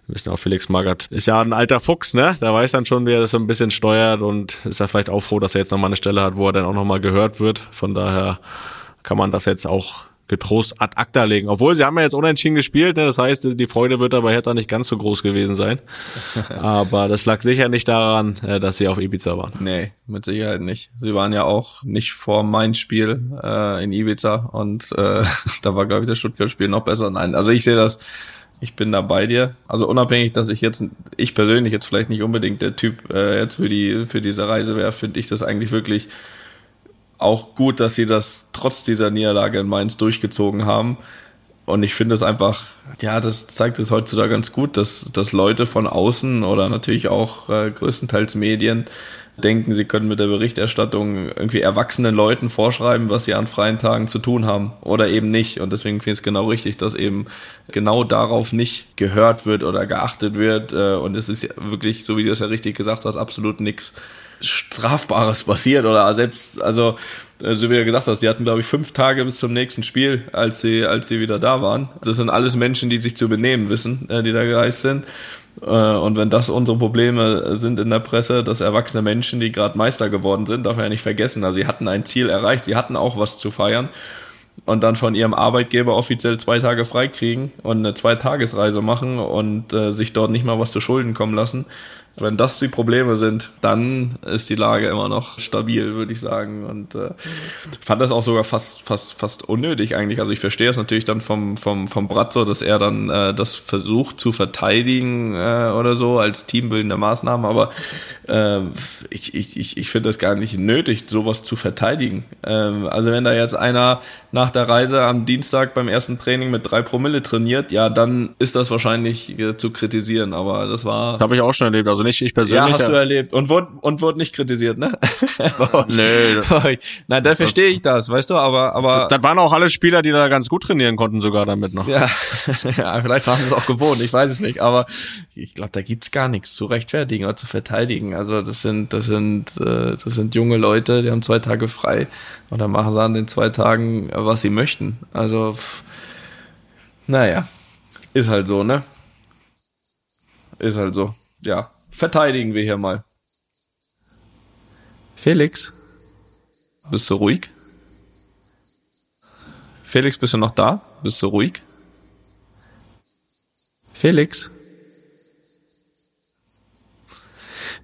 wir wissen auch, Felix Magath ist ja ein alter Fuchs, ne? Der weiß dann schon, wie er das so ein bisschen steuert und ist ja vielleicht auch froh, dass er jetzt nochmal eine Stelle hat, wo er dann auch nochmal gehört wird. Von daher kann man das jetzt auch getrost ad acta legen. Obwohl sie haben ja jetzt unentschieden gespielt, ne? das heißt, die Freude wird aber Hertha nicht ganz so groß gewesen sein. aber das lag sicher nicht daran, äh, dass sie auf Ibiza waren. Nee, mit Sicherheit nicht. Sie waren ja auch nicht vor mein Spiel äh, in Ibiza und äh, da war, glaube ich, das Stuttgart-Spiel noch besser. Nein, also ich sehe das, ich bin da bei dir. Also unabhängig, dass ich jetzt, ich persönlich jetzt vielleicht nicht unbedingt der Typ äh, jetzt für die für diese Reise wäre, finde ich das eigentlich wirklich auch gut, dass sie das trotz dieser Niederlage in Mainz durchgezogen haben. Und ich finde es einfach, ja, das zeigt es heutzutage ganz gut, dass, dass Leute von außen oder natürlich auch äh, größtenteils Medien denken, sie können mit der Berichterstattung irgendwie erwachsenen Leuten vorschreiben, was sie an freien Tagen zu tun haben oder eben nicht. Und deswegen finde ich es genau richtig, dass eben genau darauf nicht gehört wird oder geachtet wird. Äh, und es ist wirklich, so wie du es ja richtig gesagt hast, absolut nichts Strafbares passiert oder selbst, also äh, so wie du gesagt hast, sie hatten glaube ich fünf Tage bis zum nächsten Spiel, als sie, als sie wieder da waren. Das sind alles Menschen, die sich zu benehmen wissen, äh, die da gereist sind. Äh, und wenn das unsere Probleme sind in der Presse, dass erwachsene Menschen, die gerade Meister geworden sind, darf man ja nicht vergessen. Also sie hatten ein Ziel erreicht, sie hatten auch was zu feiern und dann von ihrem Arbeitgeber offiziell zwei Tage freikriegen und eine Zweitagesreise machen und äh, sich dort nicht mal was zu Schulden kommen lassen Wenn das die Probleme sind, dann ist die Lage immer noch stabil, würde ich sagen. Und äh, fand das auch sogar fast, fast, fast unnötig eigentlich. Also ich verstehe es natürlich dann vom, vom, vom Bratzo, dass er dann äh, das versucht zu verteidigen äh, oder so als teambildende Maßnahme, aber äh, ich, ich, ich, finde das gar nicht nötig, sowas zu verteidigen. Ähm, also wenn da jetzt einer nach der Reise am Dienstag beim ersten Training mit drei Promille trainiert, ja, dann ist das wahrscheinlich äh, zu kritisieren. Aber das war. Habe ich auch schon erlebt. Also nicht ich persönlich. Ja, hast du erlebt. Und wurde, und wurde nicht kritisiert, ne? nee. Nein, da verstehe ich das, weißt du, aber, aber. Das waren auch alle Spieler, die da ganz gut trainieren konnten, sogar damit noch. Ja, ja vielleicht waren sie es auch gewohnt, ich weiß es nicht. Aber ich glaube, da gibt's gar nichts zu rechtfertigen oder zu verteidigen. Also das sind, das sind, äh, das sind junge Leute, die haben zwei Tage frei und dann machen sie an den zwei Tagen, was sie möchten. Also, naja, ist halt so, ne? Ist halt so. Ja, verteidigen wir hier mal. Felix, bist du ruhig? Felix, bist du noch da? Bist du ruhig? Felix?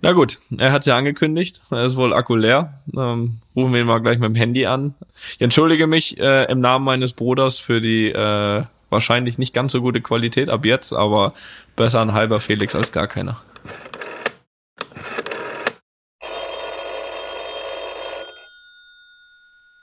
Na gut, er hat ja angekündigt, er ist wohl Akku leer. Ähm, rufen wir ihn mal gleich mit dem Handy an. Ich entschuldige mich äh, im Namen meines Bruders für die äh, wahrscheinlich nicht ganz so gute Qualität ab jetzt, aber besser ein halber Felix als gar keiner.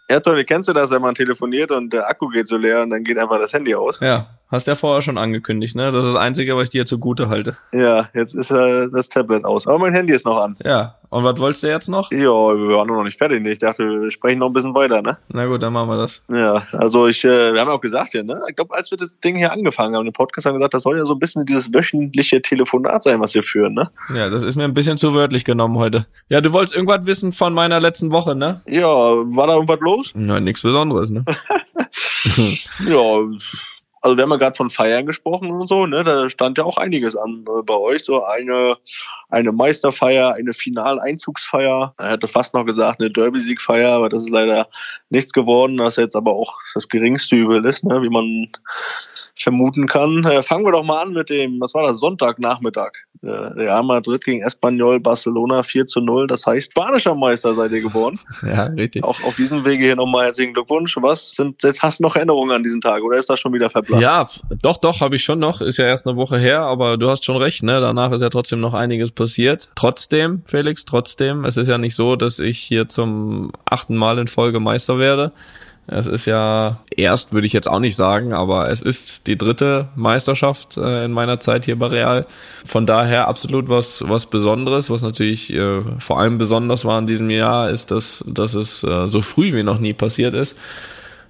Ja, Toni, kennst du das, wenn man telefoniert und der Akku geht so leer und dann geht einfach das Handy aus? Ja, hast ja vorher schon angekündigt, ne? Das ist das Einzige, was ich dir zugute halte. Ja, jetzt ist äh, das Tablet aus. Aber mein Handy ist noch an. Ja, und was wolltest du jetzt noch? Ja, wir waren noch nicht fertig. Ne? Ich dachte, wir sprechen noch ein bisschen weiter, ne? Na gut, dann machen wir das. Ja, also ich, äh, wir haben ja auch gesagt hier, ne? Ich glaube, als wir das Ding hier angefangen haben, den Podcast haben wir gesagt, das soll ja so ein bisschen dieses wöchentliche Telefonat sein, was wir führen, ne? Ja, das ist mir ein bisschen zu wörtlich genommen heute. Ja, du wolltest irgendwas wissen von meiner letzten Woche, ne? Ja, war da irgendwas los? Na, nichts Besonderes, ne? ja, also wir haben ja gerade von Feiern gesprochen und so, ne? Da stand ja auch einiges an äh, bei euch. So eine, eine Meisterfeier, eine Finaleinzugsfeier. Er hätte fast noch gesagt, eine Derby-Siegfeier, aber das ist leider nichts geworden, was jetzt aber auch das geringste Übel ist, ne? wie man vermuten kann. Äh, fangen wir doch mal an mit dem, was war das, Sonntagnachmittag. Äh, Real Madrid gegen Espanyol Barcelona 4 zu 0. Das heißt, spanischer Meister seid ihr geworden. Ja, richtig. Auch auf diesem Wege hier nochmal herzlichen Glückwunsch. Was sind, jetzt hast du noch Erinnerungen an diesen Tag oder ist das schon wieder verblasst? Ja, doch, doch, habe ich schon noch. Ist ja erst eine Woche her, aber du hast schon recht, ne? Danach ist ja trotzdem noch einiges passiert. Trotzdem, Felix, trotzdem, es ist ja nicht so, dass ich hier zum achten Mal in Folge Meister werde. Es ist ja erst, würde ich jetzt auch nicht sagen, aber es ist die dritte Meisterschaft äh, in meiner Zeit hier bei Real. Von daher absolut was, was Besonderes. Was natürlich äh, vor allem besonders war in diesem Jahr, ist, dass, dass es äh, so früh wie noch nie passiert ist.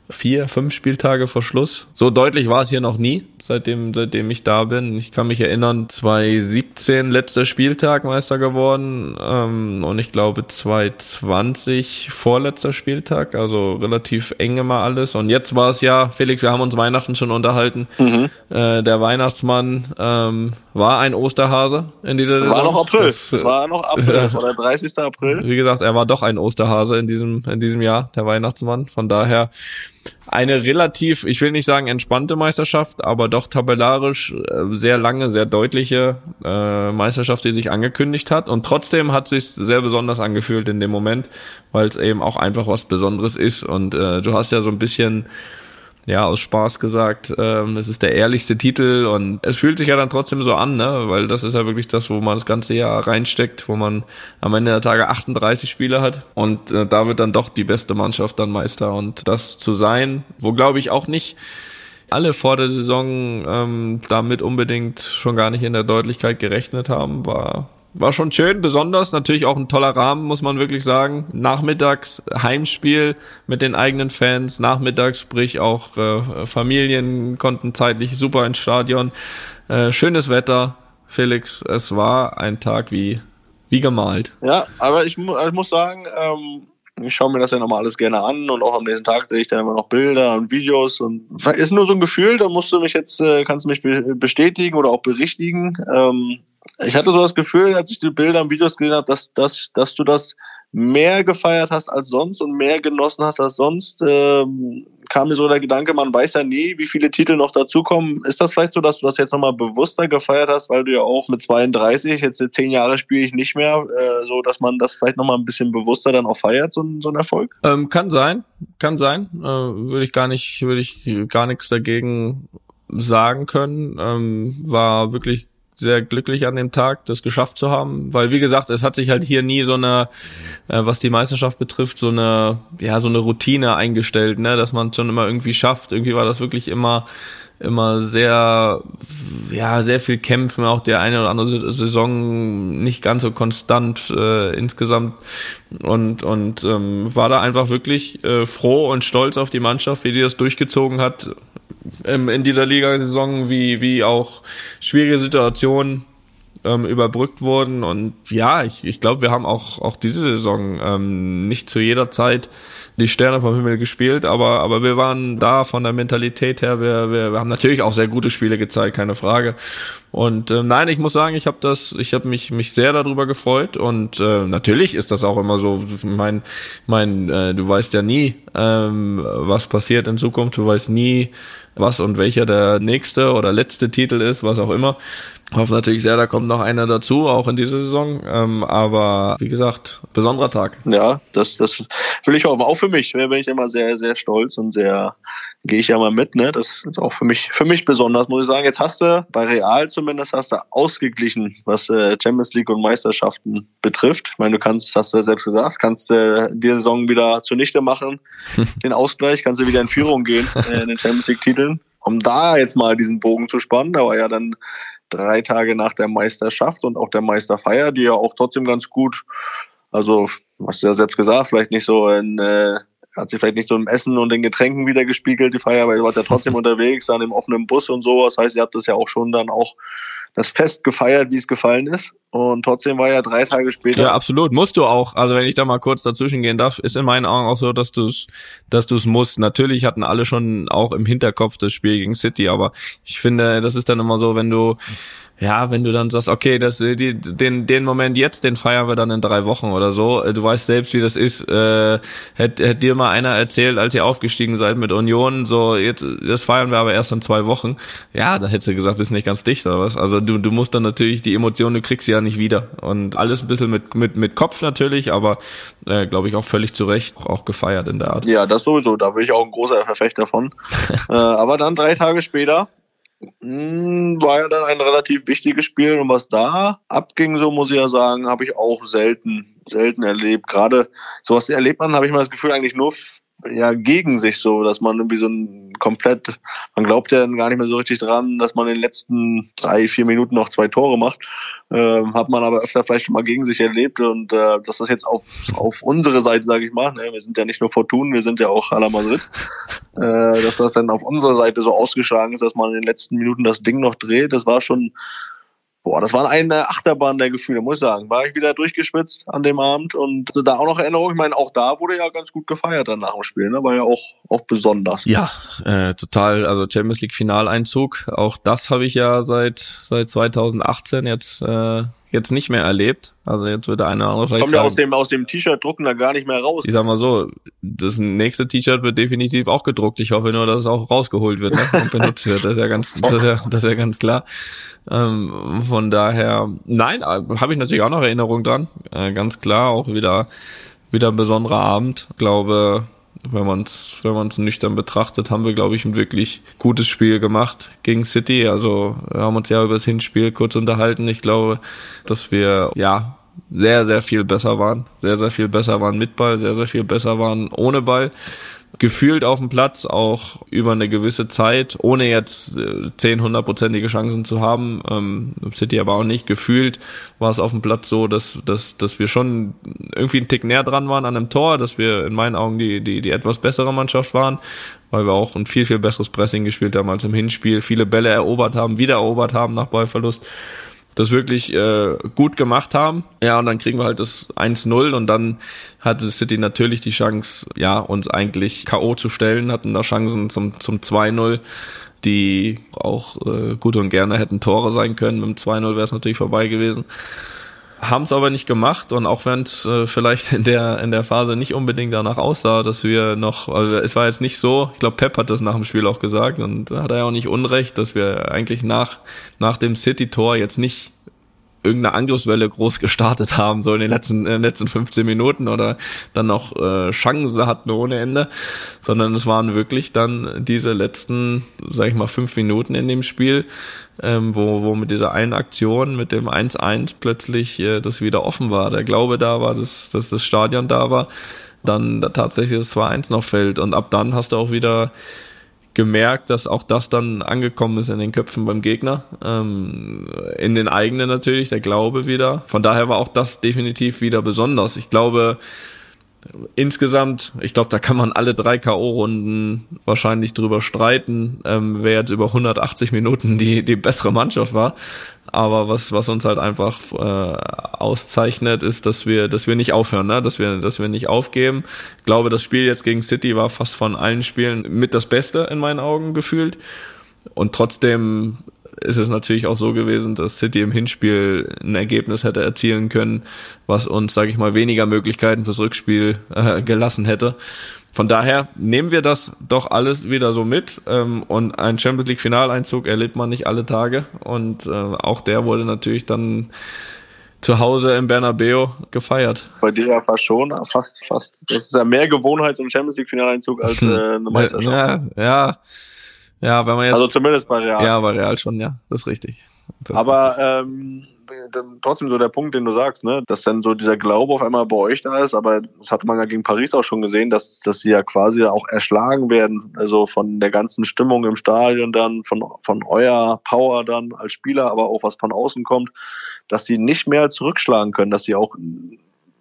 Vier, fünf Spieltage vor Schluss. So deutlich war es hier noch nie, seitdem, seitdem ich da bin. Ich kann mich erinnern, 2017 letzter Spieltag Meister geworden ähm, und ich glaube 2020 vorletzter Spieltag, also relativ eng immer alles. Und jetzt war es ja, Felix, wir haben uns Weihnachten schon unterhalten. Mhm. Äh, der Weihnachtsmann ähm, war ein Osterhase in dieser Saison. war noch April. Das, Das, war noch April. Das war der 30. April. wie gesagt, er war doch ein Osterhase in diesem, in diesem Jahr, der Weihnachtsmann. Von daher eine relativ, ich will nicht sagen entspannte Meisterschaft, aber doch tabellarisch äh, sehr lange, sehr deutliche äh, Meisterschaft, die sich angekündigt hat. Und trotzdem hat sich sehr besonders angefühlt in dem Moment, weil es eben auch einfach was Besonderes ist. Und äh, du hast ja so ein bisschen ja, aus Spaß gesagt, ähm, es ist der ehrlichste Titel und es fühlt sich ja dann trotzdem so an, ne? weil das ist ja wirklich das, wo man das ganze Jahr reinsteckt, wo man am Ende der Tage 38 Spiele hat und äh, da wird dann doch die beste Mannschaft dann Meister und das zu sein, wo glaube ich auch nicht alle vor der Saison ähm, damit unbedingt schon gar nicht in der Deutlichkeit gerechnet haben, war war schon schön, besonders natürlich auch ein toller Rahmen, muss man wirklich sagen. Nachmittags Heimspiel mit den eigenen Fans, nachmittags, sprich auch äh, Familien konnten zeitlich super ins Stadion. Äh, schönes Wetter, Felix, es war ein Tag wie, wie gemalt. Ja, aber ich, mu ich muss sagen, ähm, ich schaue mir das ja nochmal alles gerne an und auch am nächsten Tag sehe ich dann immer noch Bilder und Videos und ist nur so ein Gefühl, da musst du mich jetzt, äh, kannst du mich be bestätigen oder auch berichtigen. Ähm, ich hatte so das Gefühl, als ich die Bilder und Videos gesehen habe, dass, dass, dass du das mehr gefeiert hast als sonst und mehr genossen hast als sonst. Ähm, kam mir so der Gedanke, man weiß ja nie, wie viele Titel noch dazukommen. Ist das vielleicht so, dass du das jetzt nochmal bewusster gefeiert hast, weil du ja auch mit 32, jetzt zehn Jahre spiele ich nicht mehr, äh, so dass man das vielleicht nochmal ein bisschen bewusster dann auch feiert, so, so ein Erfolg? Ähm, kann sein, kann sein. Äh, würde ich gar nicht, würde ich gar nichts dagegen sagen können. Ähm, war wirklich sehr glücklich an dem Tag, das geschafft zu haben, weil wie gesagt, es hat sich halt hier nie so eine, äh, was die Meisterschaft betrifft, so eine, ja, so eine Routine eingestellt, ne, dass man schon immer irgendwie schafft. Irgendwie war das wirklich immer, immer sehr, ja, sehr viel kämpfen, auch der eine oder andere Saison nicht ganz so konstant äh, insgesamt und und ähm, war da einfach wirklich äh, froh und stolz auf die Mannschaft, wie die das durchgezogen hat ähm, in dieser Liga-Saison, wie, wie auch schwierige Situationen ähm, überbrückt wurden. Und ja, ich, ich glaube, wir haben auch, auch diese Saison ähm, nicht zu jeder Zeit die Sterne vom Himmel gespielt, aber, aber wir waren da von der Mentalität her. Wir, wir, wir haben natürlich auch sehr gute Spiele gezeigt, keine Frage. Und äh, nein, ich muss sagen, ich habe das, ich habe mich mich sehr darüber gefreut und äh, natürlich ist das auch immer so. Mein, mein, äh, du weißt ja nie, ähm, was passiert in Zukunft. Du weißt nie, was und welcher der nächste oder letzte Titel ist, was auch immer. Hoffe natürlich sehr, da kommt noch einer dazu, auch in dieser Saison. Ähm, aber wie gesagt, besonderer Tag. Ja, das, das will ich auch. Auch für mich bin ich immer sehr, sehr stolz und sehr gehe ich ja mal mit. Ne, das ist auch für mich, für mich besonders, muss ich sagen. Jetzt hast du bei Real zumindest hast du ausgeglichen, was äh, Champions League und Meisterschaften betrifft. Ich meine, du kannst, hast du ja selbst gesagt, kannst äh, die Saison wieder zunichte machen, den Ausgleich, kannst du wieder in Führung gehen äh, in den Champions League Titeln. Um da jetzt mal diesen Bogen zu spannen, da war ja dann drei Tage nach der Meisterschaft und auch der Meisterfeier, die ja auch trotzdem ganz gut, also hast du ja selbst gesagt, vielleicht nicht so in, äh, hat sich vielleicht nicht so im Essen und den Getränken wieder gespiegelt, die Feier, weil du warst ja trotzdem unterwegs, an dem offenen Bus und so. Das heißt, ihr habt das ja auch schon dann auch das Fest gefeiert, wie es gefallen ist. Und trotzdem war ja drei Tage später. Ja, absolut. Musst du auch. Also wenn ich da mal kurz dazwischen gehen darf, ist in meinen Augen auch so, dass du es, dass du es musst. Natürlich hatten alle schon auch im Hinterkopf das Spiel gegen City, aber ich finde, das ist dann immer so, wenn du ja, wenn du dann sagst, okay, das, die, den, den Moment jetzt, den feiern wir dann in drei Wochen oder so. Du weißt selbst, wie das ist. Äh, hätte hätt dir mal einer erzählt, als ihr aufgestiegen seid mit Union, so, jetzt, das feiern wir aber erst in zwei Wochen. Ja, da hättest du gesagt, bist nicht ganz dicht oder was. Also du, du musst dann natürlich die Emotionen, du kriegst sie ja nicht wieder. Und alles ein bisschen mit, mit, mit Kopf natürlich, aber äh, glaube ich auch völlig zu Recht auch gefeiert in der Art. Ja, das sowieso. Da bin ich auch ein großer Verfechter von. äh, aber dann drei Tage später war ja dann ein relativ wichtiges Spiel und was da abging, so muss ich ja sagen, habe ich auch selten, selten erlebt. Gerade sowas erlebt man, habe ich mal das Gefühl, eigentlich nur ja gegen sich so, dass man irgendwie so ein komplett, man glaubt ja gar nicht mehr so richtig dran, dass man in den letzten drei, vier Minuten noch zwei Tore macht. Äh, hat man aber öfter vielleicht schon mal gegen sich erlebt und äh, dass das jetzt auf, auf unsere Seite, sage ich mal, ne, wir sind ja nicht nur Fortun, wir sind ja auch Ala Madrid, äh, dass das dann auf unserer Seite so ausgeschlagen ist, dass man in den letzten Minuten das Ding noch dreht, das war schon Boah, das war eine Achterbahn der Gefühle, muss ich sagen. War ich wieder durchgeschwitzt an dem Abend und also da auch noch Erinnerung. Ich meine, auch da wurde ja ganz gut gefeiert dann nach dem Spiel, ne? War ja auch, auch besonders. Ja, äh, total. Also Champions League Finaleinzug. Auch das habe ich ja seit, seit 2018 jetzt, äh, jetzt nicht mehr erlebt. Also jetzt wird der eine oder andere vielleicht Kommt ja aus dem, aus dem T-Shirt drucken da gar nicht mehr raus. Ich sag mal so, das nächste T-Shirt wird definitiv auch gedruckt. Ich hoffe nur, dass es auch rausgeholt wird ne? und benutzt wird. Das ist ja ganz, das ist ja, das ist ja ganz klar. Ähm, von daher, nein, habe ich natürlich auch noch Erinnerung dran. Äh, ganz klar, auch wieder, wieder ein besonderer Abend. Ich glaube, wenn man es wenn man's nüchtern betrachtet, haben wir, glaube ich, ein wirklich gutes Spiel gemacht gegen City. Also wir haben uns ja über das Hinspiel kurz unterhalten. Ich glaube, dass wir ja sehr, sehr viel besser waren. Sehr, sehr viel besser waren mit Ball, sehr, sehr viel besser waren ohne Ball gefühlt auf dem Platz, auch über eine gewisse Zeit, ohne jetzt äh, 10, hundertprozentige Chancen zu haben. Ähm, City aber auch nicht. Gefühlt war es auf dem Platz so, dass, dass, dass wir schon irgendwie einen Tick näher dran waren an einem Tor, dass wir in meinen Augen die, die, die etwas bessere Mannschaft waren, weil wir auch ein viel, viel besseres Pressing gespielt haben als im Hinspiel, viele Bälle erobert haben, wieder erobert haben nach Ballverlust das wirklich äh, gut gemacht haben. Ja, und dann kriegen wir halt das 1-0 und dann hatte City natürlich die Chance, ja, uns eigentlich K.O. zu stellen, hatten da Chancen zum, zum 2-0 die auch äh, gut und gerne hätten Tore sein können. Mit dem 2-0 wäre es natürlich vorbei gewesen. Haben es aber nicht gemacht und auch wenn es äh, vielleicht in der in der Phase nicht unbedingt danach aussah, dass wir noch, also es war jetzt nicht so, ich glaube Pep hat das nach dem Spiel auch gesagt und hat er ja auch nicht unrecht, dass wir eigentlich nach nach dem City-Tor jetzt nicht irgendeine Angriffswelle groß gestartet haben, so in den letzten, in den letzten 15 Minuten oder dann noch äh, Chancen hatten ohne Ende, sondern es waren wirklich dann diese letzten, sag ich mal, fünf Minuten in dem Spiel, ähm, wo, wo mit dieser einen Aktion, mit dem 1-1 plötzlich äh, das wieder offen war. Der Glaube da war, dass, dass das Stadion da war, dann da tatsächlich das 2-1 noch fällt und ab dann hast du auch wieder gemerkt, dass auch das dann angekommen ist in den Köpfen beim Gegner. Ähm, in den eigenen natürlich, der Glaube wieder. Von daher war auch das definitiv wieder besonders. Ich glaube, insgesamt, ich glaube, da kann man alle drei K.O.-Runden wahrscheinlich drüber streiten, ähm, wer jetzt über 180 Minuten die, die bessere Mannschaft war. Aber was, was uns halt einfach äh, auszeichnet, ist, dass wir, dass wir nicht aufhören, ne? dass wir, dass wir nicht aufgeben. Ich glaube, das Spiel jetzt gegen City war fast von allen Spielen mit das Beste in meinen Augen gefühlt. Und trotzdem ist es natürlich auch so gewesen, dass City im Hinspiel ein Ergebnis hätte erzielen können, was uns, sage ich mal, weniger Möglichkeiten fürs Rückspiel äh, gelassen hätte. Von daher nehmen wir das doch alles wieder so mit ähm, und ein Champions League Finaleinzug erlebt man nicht alle Tage und äh, auch der wurde natürlich dann zu Hause im Bernabeu gefeiert. Bei dir ja fast schon, fast, fast. Das ist ja mehr Gewohnheit, so ein Champions League Finaleinzug als äh, eine Meisterschaft. Ja, ja, ja, wenn man jetzt. Also zumindest bei Real. Ja, bei Real schon, ja, das ist richtig. Das Aber ist richtig. ähm, trotzdem so der Punkt, den du sagst, ne, dass dann so dieser Glaube auf einmal bei euch da ist, aber das hatte man ja gegen Paris auch schon gesehen, dass, dass sie ja quasi auch erschlagen werden, also von der ganzen Stimmung im Stadion dann, von, von euer Power dann als Spieler, aber auch was von außen kommt, dass sie nicht mehr zurückschlagen können, dass sie auch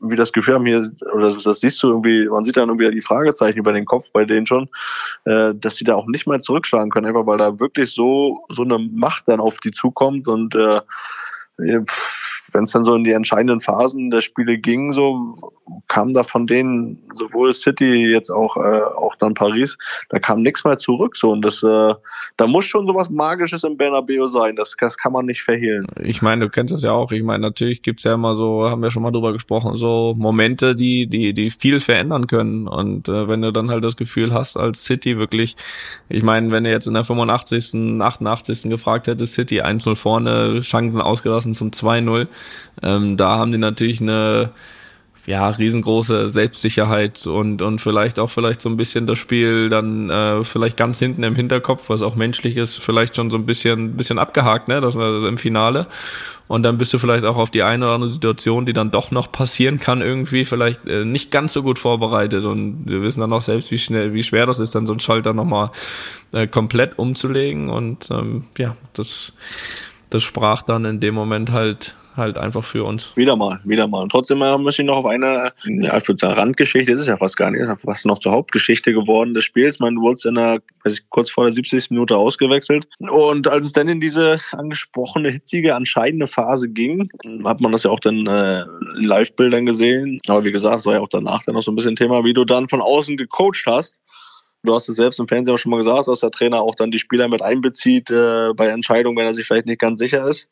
wie das Gefühl haben hier, oder das, das siehst du irgendwie, man sieht dann irgendwie die Fragezeichen über den Kopf bei denen schon, äh, dass sie da auch nicht mehr zurückschlagen können, einfach weil da wirklich so so eine Macht dann auf die zukommt und äh, wenn es dann so in die entscheidenden Phasen der Spiele ging, so kam da von denen sowohl City jetzt auch äh, auch dann Paris, da kam nichts mehr zurück so und das äh, da muss schon sowas Magisches im Bernabeu sein, das, das kann man nicht verhehlen. Ich meine, du kennst das ja auch. Ich meine, natürlich gibt's ja immer so, haben wir schon mal drüber gesprochen, so Momente, die die die viel verändern können und äh, wenn du dann halt das Gefühl hast als City wirklich, ich meine, wenn du jetzt in der 85., 88. gefragt hättest, City 1-0 vorne, Chancen ausgelassen zum 2-0, ähm, da haben die natürlich eine ja, riesengroße Selbstsicherheit und, und vielleicht auch vielleicht so ein bisschen das Spiel dann äh, vielleicht ganz hinten im Hinterkopf, was auch menschlich ist, vielleicht schon so ein bisschen, bisschen abgehakt, ne, das war im Finale. Und dann bist du vielleicht auch auf die eine oder andere Situation, die dann doch noch passieren kann, irgendwie vielleicht äh, nicht ganz so gut vorbereitet. Und wir wissen dann auch selbst, wie schnell, wie schwer das ist, dann so einen Schalter nochmal äh, komplett umzulegen. Und ähm, ja, das, das sprach dann in dem Moment halt halt einfach für uns. Wieder mal, wieder mal. Und trotzdem äh, muss ich noch auf eine, ja, ich würde sagen, Randgeschichte, ist es ja fast gar nicht, fast noch zur Hauptgeschichte geworden des Spiels. Man wurde in der, weiß ich, kurz vor der 70. Minute ausgewechselt. Und als es dann in diese angesprochene, hitzige, entscheidende Phase ging, hat man das ja auch dann äh, in Live-Bildern gesehen. Aber wie gesagt, es war ja auch danach dann noch so ein bisschen Thema, wie du dann von außen gecoacht hast. Du hast es selbst im Fernsehen auch schon mal gesagt, dass der Trainer auch dann die Spieler mit einbezieht äh, bei Entscheidungen, wenn er sich vielleicht nicht ganz sicher ist.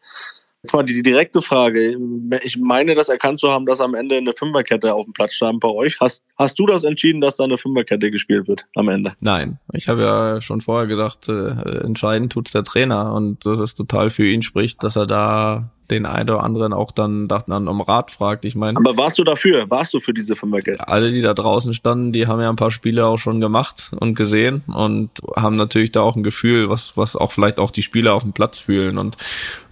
Jetzt mal die direkte Frage. Ich meine, das erkannt zu haben, dass am Ende eine Fünferkette auf dem Platz stand bei euch. Hast, hast du das entschieden, dass da eine Fünferkette gespielt wird am Ende? Nein, ich habe ja schon vorher gedacht, äh, entscheidend tut's der Trainer und das ist total für ihn spricht, dass er da den einen oder anderen auch dann, dann um Rat fragt. Ich meine, aber warst du dafür? Warst du für diese Fünferkette? Alle, die da draußen standen, die haben ja ein paar Spiele auch schon gemacht und gesehen und haben natürlich da auch ein Gefühl, was was auch vielleicht auch die Spieler auf dem Platz fühlen. Und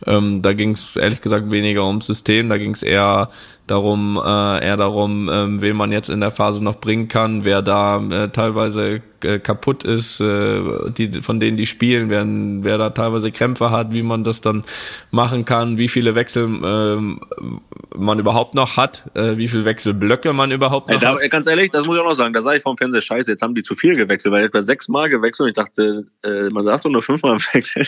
ähm, da ging es ehrlich gesagt weniger ums System, da ging es eher darum, äh, eher darum, ähm, wen man jetzt in der Phase noch bringen kann, wer da äh, teilweise äh, kaputt ist, äh, die, von denen die spielen, wer, wer da teilweise Krämpfe hat, wie man das dann machen kann, wie viele Wechsel äh, man überhaupt noch hat, äh, wie viele Wechselblöcke man überhaupt noch Ey, da, hat. Ganz ehrlich, das muss ich auch noch sagen, da sage ich vom Fernseher, scheiße, jetzt haben die zu viel gewechselt, weil ich etwa sechsmal gewechselt und ich dachte, äh, man sagt doch nur fünfmal wechseln.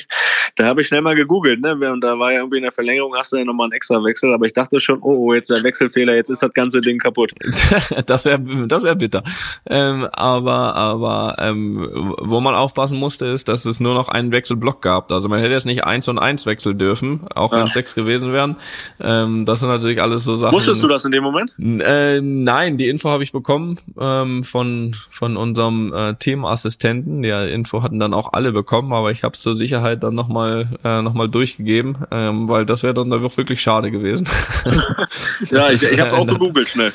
Da habe ich schnell mal gegoogelt, ne? Und da war ja irgendwie in der Verlängerung hast du ja nochmal einen extra Wechsel, aber ich dachte schon, oh, oh jetzt der Wechsel Wechselfehler, jetzt ist das ganze Ding kaputt. das wäre das wär bitter. Ähm, aber aber ähm, wo man aufpassen musste, ist, dass es nur noch einen Wechselblock gab. Also man hätte jetzt nicht eins und eins wechseln dürfen, auch wenn es sechs gewesen wären. Ähm, das sind natürlich alles so Sachen. Wusstest du das in dem Moment? Äh, nein, die Info habe ich bekommen ähm, von von unserem äh, Teamassistenten. Die Info hatten dann auch alle bekommen, aber ich habe es zur Sicherheit dann nochmal äh, noch mal durchgegeben, ähm, weil das wäre dann wirklich schade gewesen. ja, ich, ich habe auch gegoogelt schnell.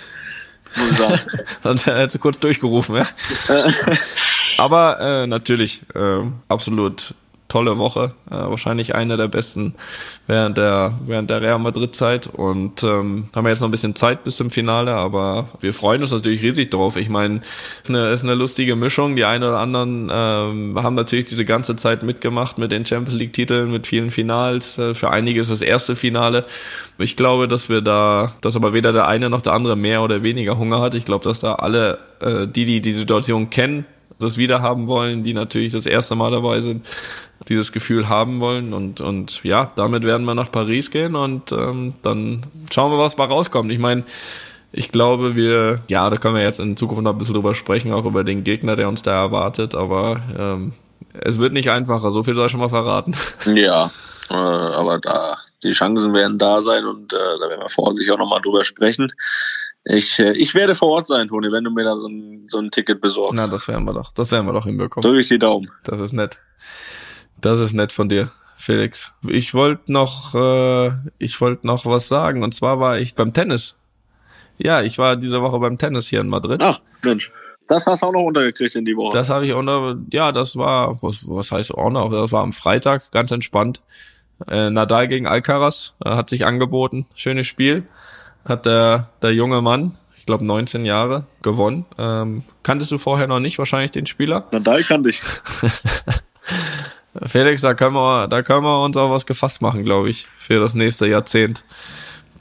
Muss ich sagen. Sonst hätte kurz durchgerufen, ja. Aber äh, natürlich äh, absolut tolle Woche, äh, wahrscheinlich eine der besten während der während der Real Madrid Zeit und ähm, haben wir jetzt noch ein bisschen Zeit bis zum Finale, aber wir freuen uns natürlich riesig drauf. Ich meine, es ist eine, ist eine lustige Mischung. Die einen oder anderen ähm, haben natürlich diese ganze Zeit mitgemacht mit den Champions League Titeln, mit vielen Finals. Äh, für einige ist das erste Finale. Ich glaube, dass wir da, dass aber weder der eine noch der andere mehr oder weniger Hunger hat. Ich glaube, dass da alle, äh, die die die Situation kennen, das wieder haben wollen, die natürlich das erste Mal dabei sind, dieses Gefühl haben wollen. Und, und ja, damit werden wir nach Paris gehen und ähm, dann schauen wir, was mal rauskommt. Ich meine, ich glaube, wir, ja, da können wir jetzt in Zukunft noch ein bisschen drüber sprechen, auch über den Gegner, der uns da erwartet, aber ähm, es wird nicht einfacher, so viel soll ich schon mal verraten. Ja, äh, aber da, die Chancen werden da sein und äh, da werden wir vorher sicher auch nochmal drüber sprechen. Ich, äh, ich werde vor Ort sein, Toni, wenn du mir da so ein, so ein Ticket besorgst. Na, das werden wir doch. Das werden wir doch hinbekommen. Ich die Daumen. Das ist nett. Das ist nett von dir, Felix. Ich wollte noch, äh, ich wollte noch was sagen. Und zwar war ich beim Tennis. Ja, ich war diese Woche beim Tennis hier in Madrid. Ach, Mensch. Das hast du auch noch untergekriegt in die Woche. Das habe ich unter, ja, das war, was, was heißt auch noch? Das war am Freitag, ganz entspannt. Äh, Nadal gegen Alcaraz äh, hat sich angeboten. Schönes Spiel. Hat der, der junge Mann, ich glaube 19 Jahre, gewonnen. Ähm, kanntest du vorher noch nicht wahrscheinlich den Spieler? Nadal kannte ich. Felix, da können wir, da können wir uns auch was gefasst machen, glaube ich, für das nächste Jahrzehnt.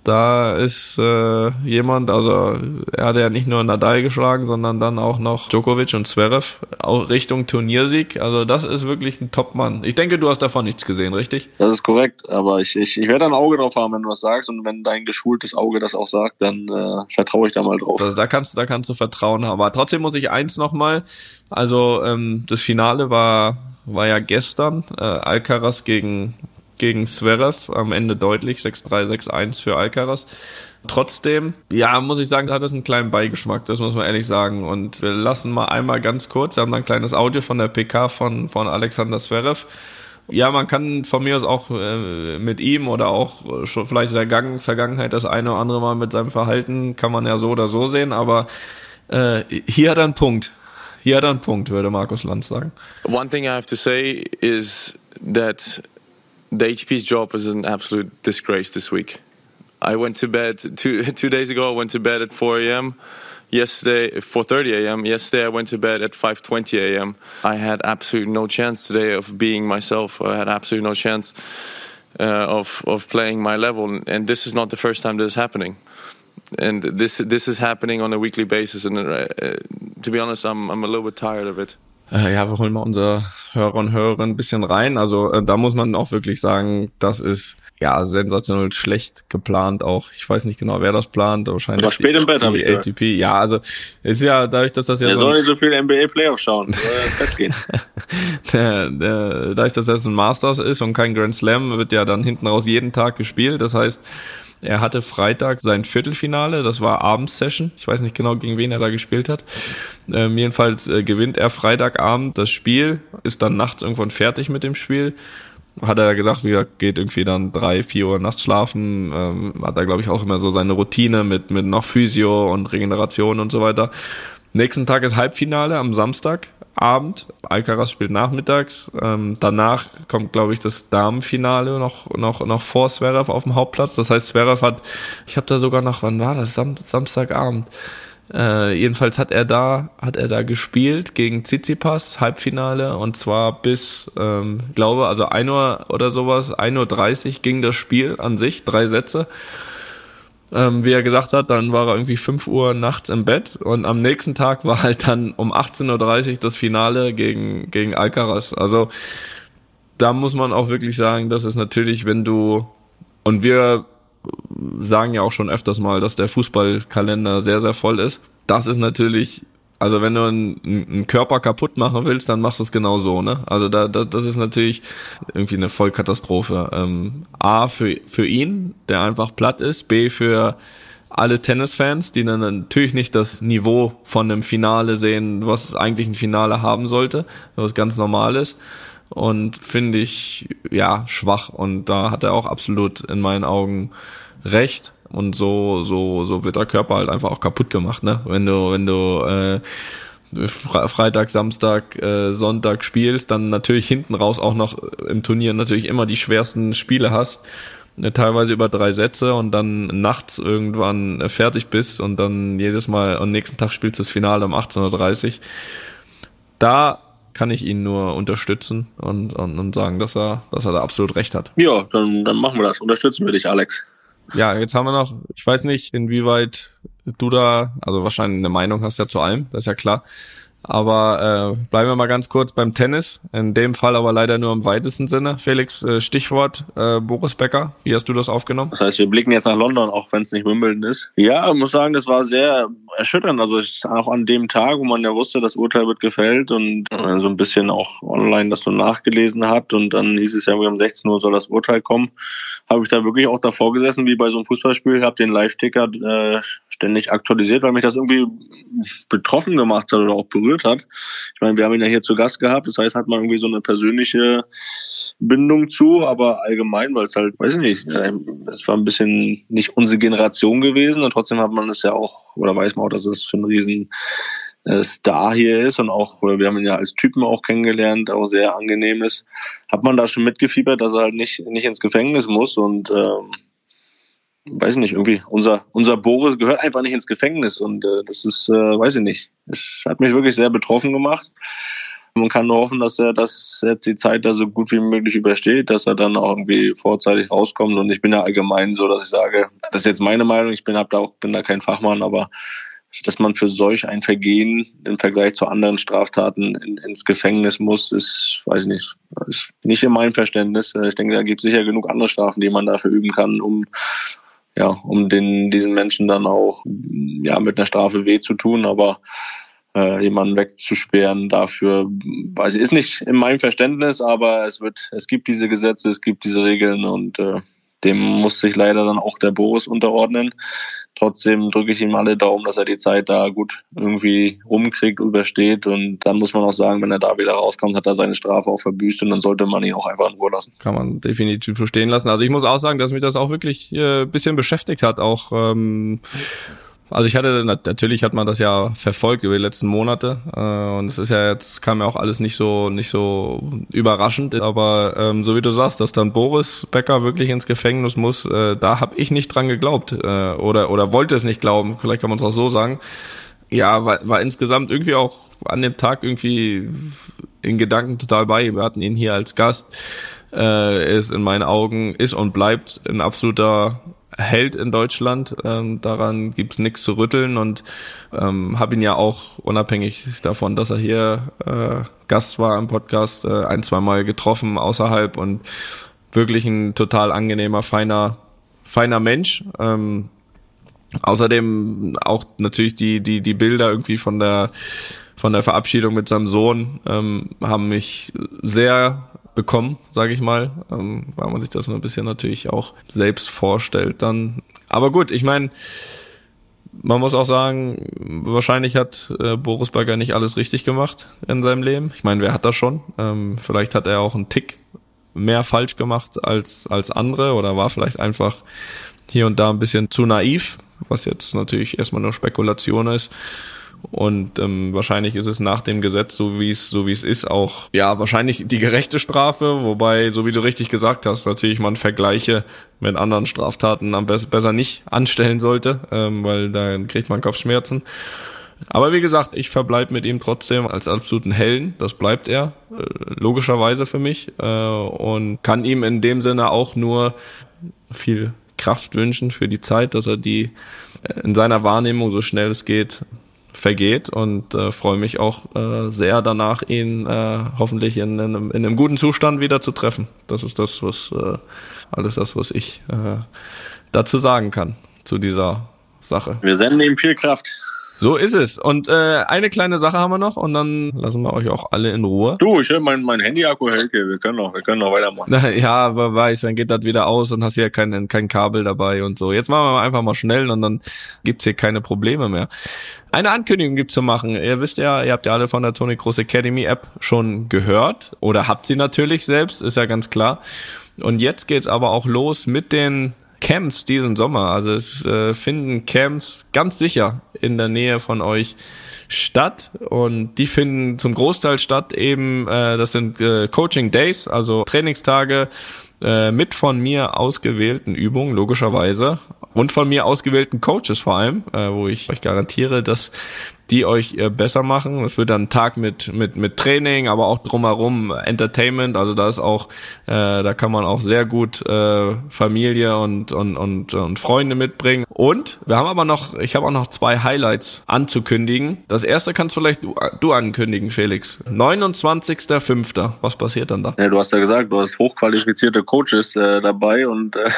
Da ist äh, jemand, also er hat ja nicht nur Nadal geschlagen, sondern dann auch noch Djokovic und Zverev, auch Richtung Turniersieg. Also das ist wirklich ein Top-Mann. Ich denke, du hast davon nichts gesehen, richtig? Das ist korrekt, aber ich, ich, ich werde ein Auge drauf haben, wenn du was sagst und wenn dein geschultes Auge das auch sagt, dann äh, vertraue ich da mal drauf. Also da kannst, da kannst du Vertrauen haben. Aber trotzdem muss ich eins nochmal, also ähm, das Finale war war ja gestern äh, Alcaraz gegen gegen Zverev am Ende deutlich 6-3 6-1 für Alcaraz. Trotzdem, ja, muss ich sagen, hat es einen kleinen Beigeschmack, das muss man ehrlich sagen. Und wir lassen mal einmal ganz kurz, wir haben ein kleines Audio von der PK von, von Alexander Zverev. Ja, man kann von mir aus auch äh, mit ihm oder auch schon vielleicht in der Gang Vergangenheit das eine oder andere Mal mit seinem Verhalten, kann man ja so oder so sehen, aber äh, hier hat er einen Punkt. Hier hat er einen Punkt, würde Markus Lanz sagen. One thing I have to say is that the HP's job is an absolute disgrace this week. I went to bed two two days ago. I went to bed at 4 a.m. Yesterday, 4:30 a.m. Yesterday, I went to bed at 5:20 a.m. I had absolutely no chance today of being myself. I had absolutely no chance uh, of of playing my level, and this is not the first time this is happening. And this this is happening on a weekly basis. And uh, to be honest, I'm I'm a little bit tired of it. Äh, ja, wir holen mal unsere Hörer und Hörerinnen ein bisschen rein. Also äh, da muss man auch wirklich sagen, das ist ja sensationell schlecht geplant auch. Ich weiß nicht genau, wer das plant. Wahrscheinlich War spät die, im Bett, die gehört. ATP. Ja, also ist ja dadurch, dass das ja Er so soll nicht so viel NBA Playoff schauen. Soll gehen. der, der, dadurch, dass das ein Masters ist und kein Grand Slam, wird ja dann hinten raus jeden Tag gespielt. Das heißt, er hatte Freitag sein Viertelfinale, das war Abendsession. Ich weiß nicht genau, gegen wen er da gespielt hat. Ähm, jedenfalls äh, gewinnt er Freitagabend das Spiel, ist dann nachts irgendwann fertig mit dem Spiel. Hat er gesagt, wie gesagt, geht irgendwie dann drei, vier Uhr nachts schlafen. Ähm, hat er, glaube ich, auch immer so seine Routine mit, mit noch Physio und Regeneration und so weiter. Nächsten Tag ist Halbfinale am Samstag. Abend. Alcaraz spielt nachmittags. Ähm, danach kommt, glaube ich, das Damenfinale noch noch noch vor Zverev auf dem Hauptplatz. Das heißt, Zverev hat, ich habe da sogar noch, wann war das? Sam Samstagabend. Äh, jedenfalls hat er da hat er da gespielt gegen Tsitsipas Halbfinale und zwar bis ähm, glaube also 1 Uhr oder sowas 1.30 Uhr ging das Spiel an sich drei Sätze ähm, wie er gesagt hat, dann war er irgendwie 5 Uhr nachts im Bett und am nächsten Tag war halt dann um 18.30 Uhr das Finale gegen, gegen Alcaraz. Also da muss man auch wirklich sagen, das ist natürlich, wenn du, und wir sagen ja auch schon öfters mal, dass der Fußballkalender sehr, sehr voll ist. Das ist natürlich also wenn du einen, einen Körper kaputt machen willst, dann machst du es genau so, ne? Also da, da, das ist natürlich irgendwie eine Vollkatastrophe. Ähm, A für für ihn, der einfach platt ist. B für alle Tennisfans, die dann natürlich nicht das Niveau von einem Finale sehen, was eigentlich ein Finale haben sollte, was ganz normal ist. Und finde ich ja schwach. Und da hat er auch absolut in meinen Augen recht und so so so wird der Körper halt einfach auch kaputt gemacht, ne? Wenn du wenn du äh, Freitag, Samstag, äh, Sonntag spielst, dann natürlich hinten raus auch noch im Turnier natürlich immer die schwersten Spiele hast, ne, teilweise über drei Sätze und dann nachts irgendwann äh, fertig bist und dann jedes Mal am nächsten Tag spielst du das Finale um 18.30 Uhr. Da kann ich ihn nur unterstützen und, und, und sagen, dass er, dass er da absolut recht hat. Ja, dann, dann machen wir das. Unterstützen wir dich, Alex. Ja, jetzt haben wir noch, ich weiß nicht, inwieweit du da, also wahrscheinlich eine Meinung hast ja zu allem, das ist ja klar. Aber äh, bleiben wir mal ganz kurz beim Tennis. In dem Fall aber leider nur im weitesten Sinne. Felix, äh, Stichwort äh, Boris Becker. Wie hast du das aufgenommen? Das heißt, wir blicken jetzt nach London, auch wenn es nicht Wimbledon ist. Ja, ich muss sagen, das war sehr erschütternd. Also auch an dem Tag, wo man ja wusste, das Urteil wird gefällt und äh, so ein bisschen auch online das so nachgelesen hat und dann hieß es ja, um 16 Uhr soll das Urteil kommen, habe ich da wirklich auch davor gesessen, wie bei so einem Fußballspiel, habe den Live-Ticker äh, ständig aktualisiert, weil mich das irgendwie betroffen gemacht hat oder auch berührt hat. Ich meine, wir haben ihn ja hier zu Gast gehabt, das heißt, hat man irgendwie so eine persönliche Bindung zu, aber allgemein, weil es halt, weiß ich nicht, es war ein bisschen nicht unsere Generation gewesen und trotzdem hat man es ja auch, oder weiß man auch, dass es für einen riesen äh, Star hier ist und auch, wir haben ihn ja als Typen auch kennengelernt, auch sehr angenehm ist, hat man da schon mitgefiebert, dass er halt nicht, nicht ins Gefängnis muss und ähm, weiß ich nicht, irgendwie, unser, unser Boris gehört einfach nicht ins Gefängnis und äh, das ist, äh, weiß ich nicht, es hat mich wirklich sehr betroffen gemacht. Man kann nur hoffen, dass er das jetzt die Zeit da so gut wie möglich übersteht, dass er dann auch irgendwie vorzeitig rauskommt. Und ich bin ja allgemein so, dass ich sage, das ist jetzt meine Meinung, ich bin, hab da auch, bin da kein Fachmann, aber dass man für solch ein Vergehen im Vergleich zu anderen Straftaten in, ins Gefängnis muss, ist, weiß ich nicht, ist nicht in meinem Verständnis. Ich denke, da gibt es sicher genug andere Strafen, die man dafür üben kann, um ja, um den, diesen Menschen dann auch ja, mit einer Strafe weh zu tun, aber äh, jemanden wegzusperren dafür, weiß ich, ist nicht in meinem Verständnis, aber es wird, es gibt diese Gesetze, es gibt diese Regeln und äh, dem muss sich leider dann auch der Boris unterordnen. Trotzdem drücke ich ihm alle Daumen, dass er die Zeit da gut irgendwie rumkriegt, übersteht. Und dann muss man auch sagen, wenn er da wieder rauskommt, hat er seine Strafe auch verbüßt und dann sollte man ihn auch einfach in Ruhe lassen. Kann man definitiv verstehen lassen. Also ich muss auch sagen, dass mich das auch wirklich äh, bisschen beschäftigt hat. Auch ähm, also ich hatte natürlich hat man das ja verfolgt über die letzten Monate äh, und es ist ja jetzt kam ja auch alles nicht so nicht so überraschend, aber ähm, so wie du sagst, dass dann Boris Becker wirklich ins Gefängnis muss, äh, da habe ich nicht dran geglaubt äh, oder oder wollte es nicht glauben, vielleicht kann man es auch so sagen. Ja, war, war insgesamt irgendwie auch an dem Tag irgendwie in Gedanken total bei. Wir hatten ihn hier als Gast. Äh, ist in meinen Augen ist und bleibt ein absoluter Held in Deutschland. Ähm, daran gibt's nichts zu rütteln und ähm, habe ihn ja auch unabhängig davon, dass er hier äh, Gast war im Podcast, äh, ein, zwei Mal getroffen außerhalb und wirklich ein total angenehmer, feiner, feiner Mensch. Ähm, außerdem auch natürlich die, die, die Bilder irgendwie von der von der Verabschiedung mit seinem Sohn ähm, haben mich sehr bekommen, sage ich mal, ähm, weil man sich das ein bisschen natürlich auch selbst vorstellt dann. Aber gut, ich meine, man muss auch sagen, wahrscheinlich hat äh, Boris Bagger nicht alles richtig gemacht in seinem Leben. Ich meine, wer hat das schon? Ähm, vielleicht hat er auch einen Tick mehr falsch gemacht als, als andere oder war vielleicht einfach hier und da ein bisschen zu naiv, was jetzt natürlich erstmal nur Spekulation ist. Und ähm, wahrscheinlich ist es nach dem Gesetz, so wie es so wie es ist, auch ja wahrscheinlich die gerechte Strafe. Wobei, so wie du richtig gesagt hast, natürlich man Vergleiche mit anderen Straftaten am be besser nicht anstellen sollte, ähm, weil dann kriegt man Kopfschmerzen. Aber wie gesagt, ich verbleibe mit ihm trotzdem als absoluten Helden. Das bleibt er, äh, logischerweise für mich. Äh, und kann ihm in dem Sinne auch nur viel Kraft wünschen für die Zeit, dass er die äh, in seiner Wahrnehmung so schnell es geht vergeht und äh, freue mich auch äh, sehr danach, ihn äh, hoffentlich in, in, einem, in einem guten Zustand wieder zu treffen. Das ist das, was äh, alles das, was ich äh, dazu sagen kann, zu dieser Sache. Wir senden ihm viel Kraft. So ist es. Und äh, eine kleine Sache haben wir noch und dann lassen wir euch auch alle in Ruhe. Du, ich mein, mein Handy-Akku hält hier. Wir können noch, wir können noch weitermachen. Na, ja, aber weiß, dann geht das wieder aus und hast hier kein, kein Kabel dabei und so. Jetzt machen wir einfach mal schnell und dann gibt's hier keine Probleme mehr. Eine Ankündigung gibt's zu machen. Ihr wisst ja, ihr habt ja alle von der Tony Cross Academy App schon gehört oder habt sie natürlich selbst, ist ja ganz klar. Und jetzt geht's aber auch los mit den Camps diesen Sommer. Also es äh, finden Camps ganz sicher in der Nähe von euch statt und die finden zum Großteil statt eben, äh, das sind äh, Coaching Days, also Trainingstage äh, mit von mir ausgewählten Übungen, logischerweise, und von mir ausgewählten Coaches vor allem, äh, wo ich euch garantiere, dass die euch äh, besser machen. Es wird dann ein Tag mit mit mit Training, aber auch drumherum Entertainment. Also da ist auch, äh, da kann man auch sehr gut äh, Familie und und und und Freunde mitbringen. Und wir haben aber noch, ich habe auch noch zwei Highlights anzukündigen. Das erste kannst vielleicht du, du ankündigen, Felix. 29.05. Was passiert dann da? Ja, du hast ja gesagt, du hast hochqualifizierte Coaches äh, dabei und äh,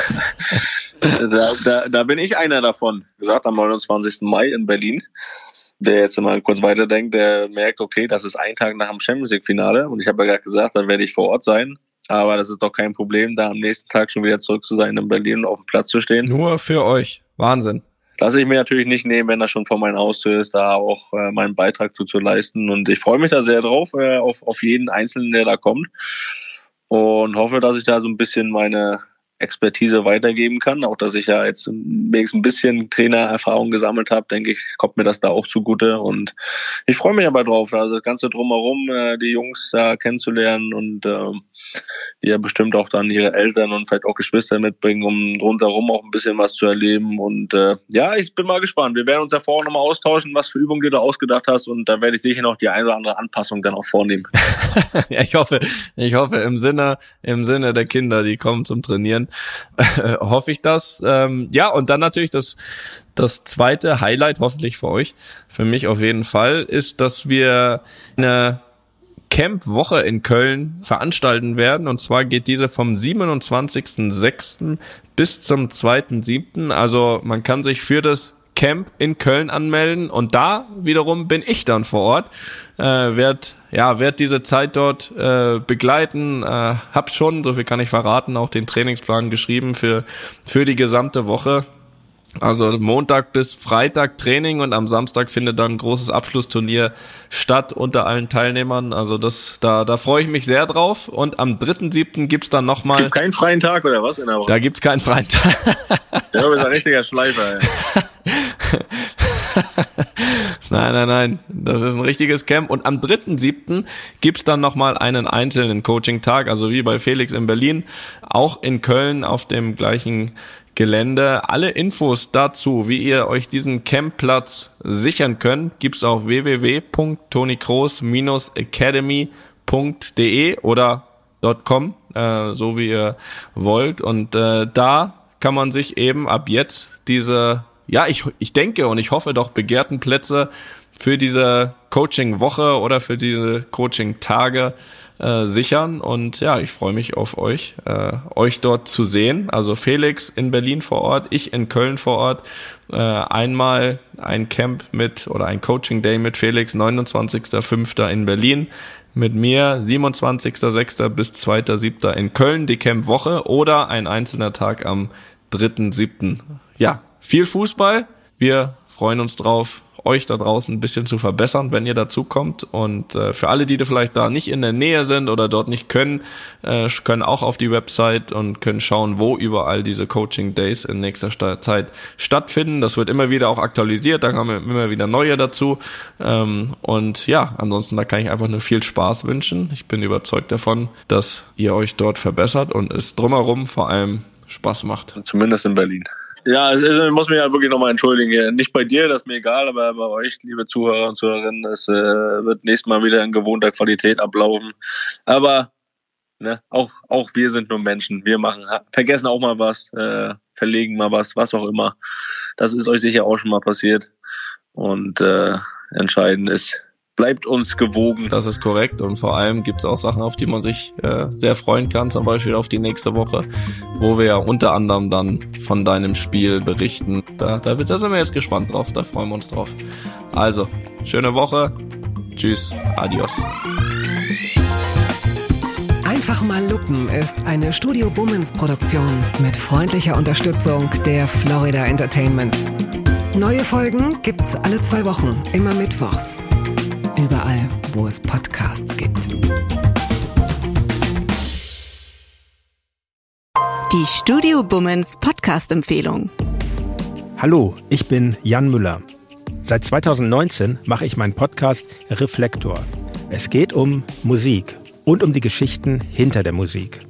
da, da, da bin ich einer davon. Gesagt am 29. Mai in Berlin wer jetzt mal kurz weiterdenkt, der merkt, okay, das ist ein Tag nach dem Champions League Finale und ich habe ja gerade gesagt, dann werde ich vor Ort sein. Aber das ist doch kein Problem, da am nächsten Tag schon wieder zurück zu sein in Berlin und auf dem Platz zu stehen. Nur für euch. Wahnsinn. Lasse ich mir natürlich nicht nehmen, wenn das schon vor meiner Haustür ist, da auch äh, meinen Beitrag zu, zu leisten. Und ich freue mich da sehr drauf, äh, auf, auf jeden Einzelnen, der da kommt. Und hoffe, dass ich da so ein bisschen meine Expertise weitergeben kann. Auch dass ich ja jetzt wenigstens ein bisschen Trainererfahrung gesammelt habe, denke ich, kommt mir das da auch zugute. Und ich freue mich aber drauf, also das Ganze drumherum, äh, die Jungs da kennenzulernen und die ja bestimmt auch dann ihre Eltern und vielleicht auch Geschwister mitbringen, um rundherum auch ein bisschen was zu erleben. Und äh, ja, ich bin mal gespannt. Wir werden uns ja vorher nochmal austauschen, was für Übungen du da ausgedacht hast. Und da werde ich sicher noch die eine oder andere Anpassung dann auch vornehmen. ja, ich hoffe, ich hoffe im Sinne, im Sinne der Kinder, die kommen zum Trainieren, hoffe ich das. Ähm, ja, und dann natürlich das, das zweite Highlight, hoffentlich für euch, für mich auf jeden Fall, ist, dass wir eine Camp-Woche in Köln veranstalten werden. Und zwar geht diese vom 27.06. bis zum 2.07. Also man kann sich für das Camp in Köln anmelden und da wiederum bin ich dann vor Ort, äh, werd ja werd diese Zeit dort äh, begleiten, äh, hab schon, so viel kann ich verraten, auch den Trainingsplan geschrieben für für die gesamte Woche also Montag bis Freitag Training und am Samstag findet dann ein großes Abschlussturnier statt unter allen Teilnehmern. Also das, da, da freue ich mich sehr drauf. Und am 3.7. gibt's dann nochmal. Gibt keinen freien Tag oder was in der Woche? Da gibt's keinen freien Tag. Der ist ein richtiger Schleifer, ey. Nein, nein, nein. Das ist ein richtiges Camp. Und am 3.7. gibt's dann nochmal einen einzelnen Coaching-Tag, also wie bei Felix in Berlin, auch in Köln auf dem gleichen Gelände. Alle Infos dazu, wie ihr euch diesen Campplatz sichern könnt, gibt's auf www.tonikroos-academy.de oder .com, äh, so wie ihr wollt. Und äh, da kann man sich eben ab jetzt diese, ja, ich, ich denke und ich hoffe doch begehrten Plätze für diese Coaching-Woche oder für diese Coaching-Tage äh, sichern. Und ja, ich freue mich auf euch, äh, euch dort zu sehen. Also Felix in Berlin vor Ort, ich in Köln vor Ort. Äh, einmal ein Camp mit oder ein Coaching Day mit Felix, 29.05. in Berlin. Mit mir 27.06. bis 2.07. in Köln, die Camp-Woche oder ein einzelner Tag am 3.07. Ja, viel Fußball. Wir freuen uns drauf euch da draußen ein bisschen zu verbessern, wenn ihr dazu kommt. Und äh, für alle, die da vielleicht da nicht in der Nähe sind oder dort nicht können, äh, können auch auf die Website und können schauen, wo überall diese Coaching Days in nächster Zeit stattfinden. Das wird immer wieder auch aktualisiert, da kommen immer wieder neue dazu. Ähm, und ja, ansonsten da kann ich einfach nur viel Spaß wünschen. Ich bin überzeugt davon, dass ihr euch dort verbessert und es drumherum vor allem Spaß macht. Zumindest in Berlin. Ja, ich muss mich ja wirklich nochmal entschuldigen. Nicht bei dir, das ist mir egal, aber bei euch, liebe Zuhörer und Zuhörerinnen, es äh, wird nächstes Mal wieder in gewohnter Qualität ablaufen. Aber ne, auch, auch wir sind nur Menschen. Wir machen, vergessen auch mal was, äh, verlegen mal was, was auch immer. Das ist euch sicher auch schon mal passiert. Und äh, entscheidend ist, bleibt uns gewogen. Das ist korrekt und vor allem gibt es auch Sachen, auf die man sich äh, sehr freuen kann, zum Beispiel auf die nächste Woche, wo wir ja unter anderem dann von deinem Spiel berichten. Da, da, da sind wir jetzt gespannt drauf, da freuen wir uns drauf. Also, schöne Woche. Tschüss, adios. Einfach mal lupen ist eine Studio Bummens Produktion mit freundlicher Unterstützung der Florida Entertainment. Neue Folgen gibt's alle zwei Wochen, immer mittwochs. Überall, wo es Podcasts gibt. Die Studio Bummens Podcast-Empfehlung. Hallo, ich bin Jan Müller. Seit 2019 mache ich meinen Podcast Reflektor. Es geht um Musik und um die Geschichten hinter der Musik.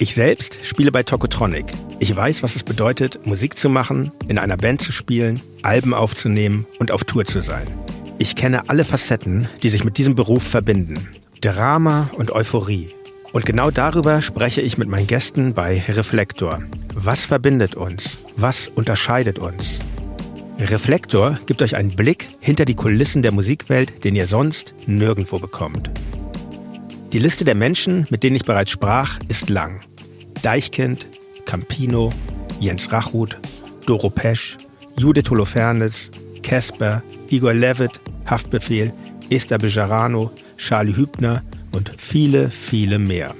Ich selbst spiele bei Tokotronic. Ich weiß, was es bedeutet, Musik zu machen, in einer Band zu spielen, Alben aufzunehmen und auf Tour zu sein. Ich kenne alle Facetten, die sich mit diesem Beruf verbinden. Drama und Euphorie. Und genau darüber spreche ich mit meinen Gästen bei Reflektor. Was verbindet uns? Was unterscheidet uns? Reflektor gibt euch einen Blick hinter die Kulissen der Musikwelt, den ihr sonst nirgendwo bekommt. Die Liste der Menschen, mit denen ich bereits sprach, ist lang. Deichkind, Campino, Jens Rachut, Doro Pesch, Judith Holofernes, Casper, Igor Levitt, Haftbefehl, Esther Bejarano, Charlie Hübner und viele, viele mehr.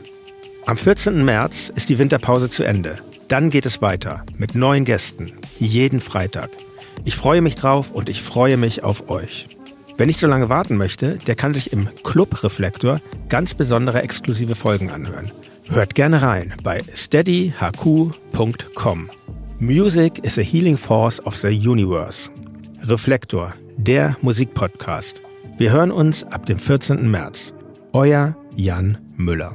Am 14. März ist die Winterpause zu Ende. Dann geht es weiter mit neuen Gästen, jeden Freitag. Ich freue mich drauf und ich freue mich auf euch. Wer nicht so lange warten möchte, der kann sich im Club Reflektor ganz besondere exklusive Folgen anhören. Hört gerne rein bei steadyhq.com. Music is a healing force of the universe. Reflektor, der Musikpodcast. Wir hören uns ab dem 14. März. Euer Jan Müller.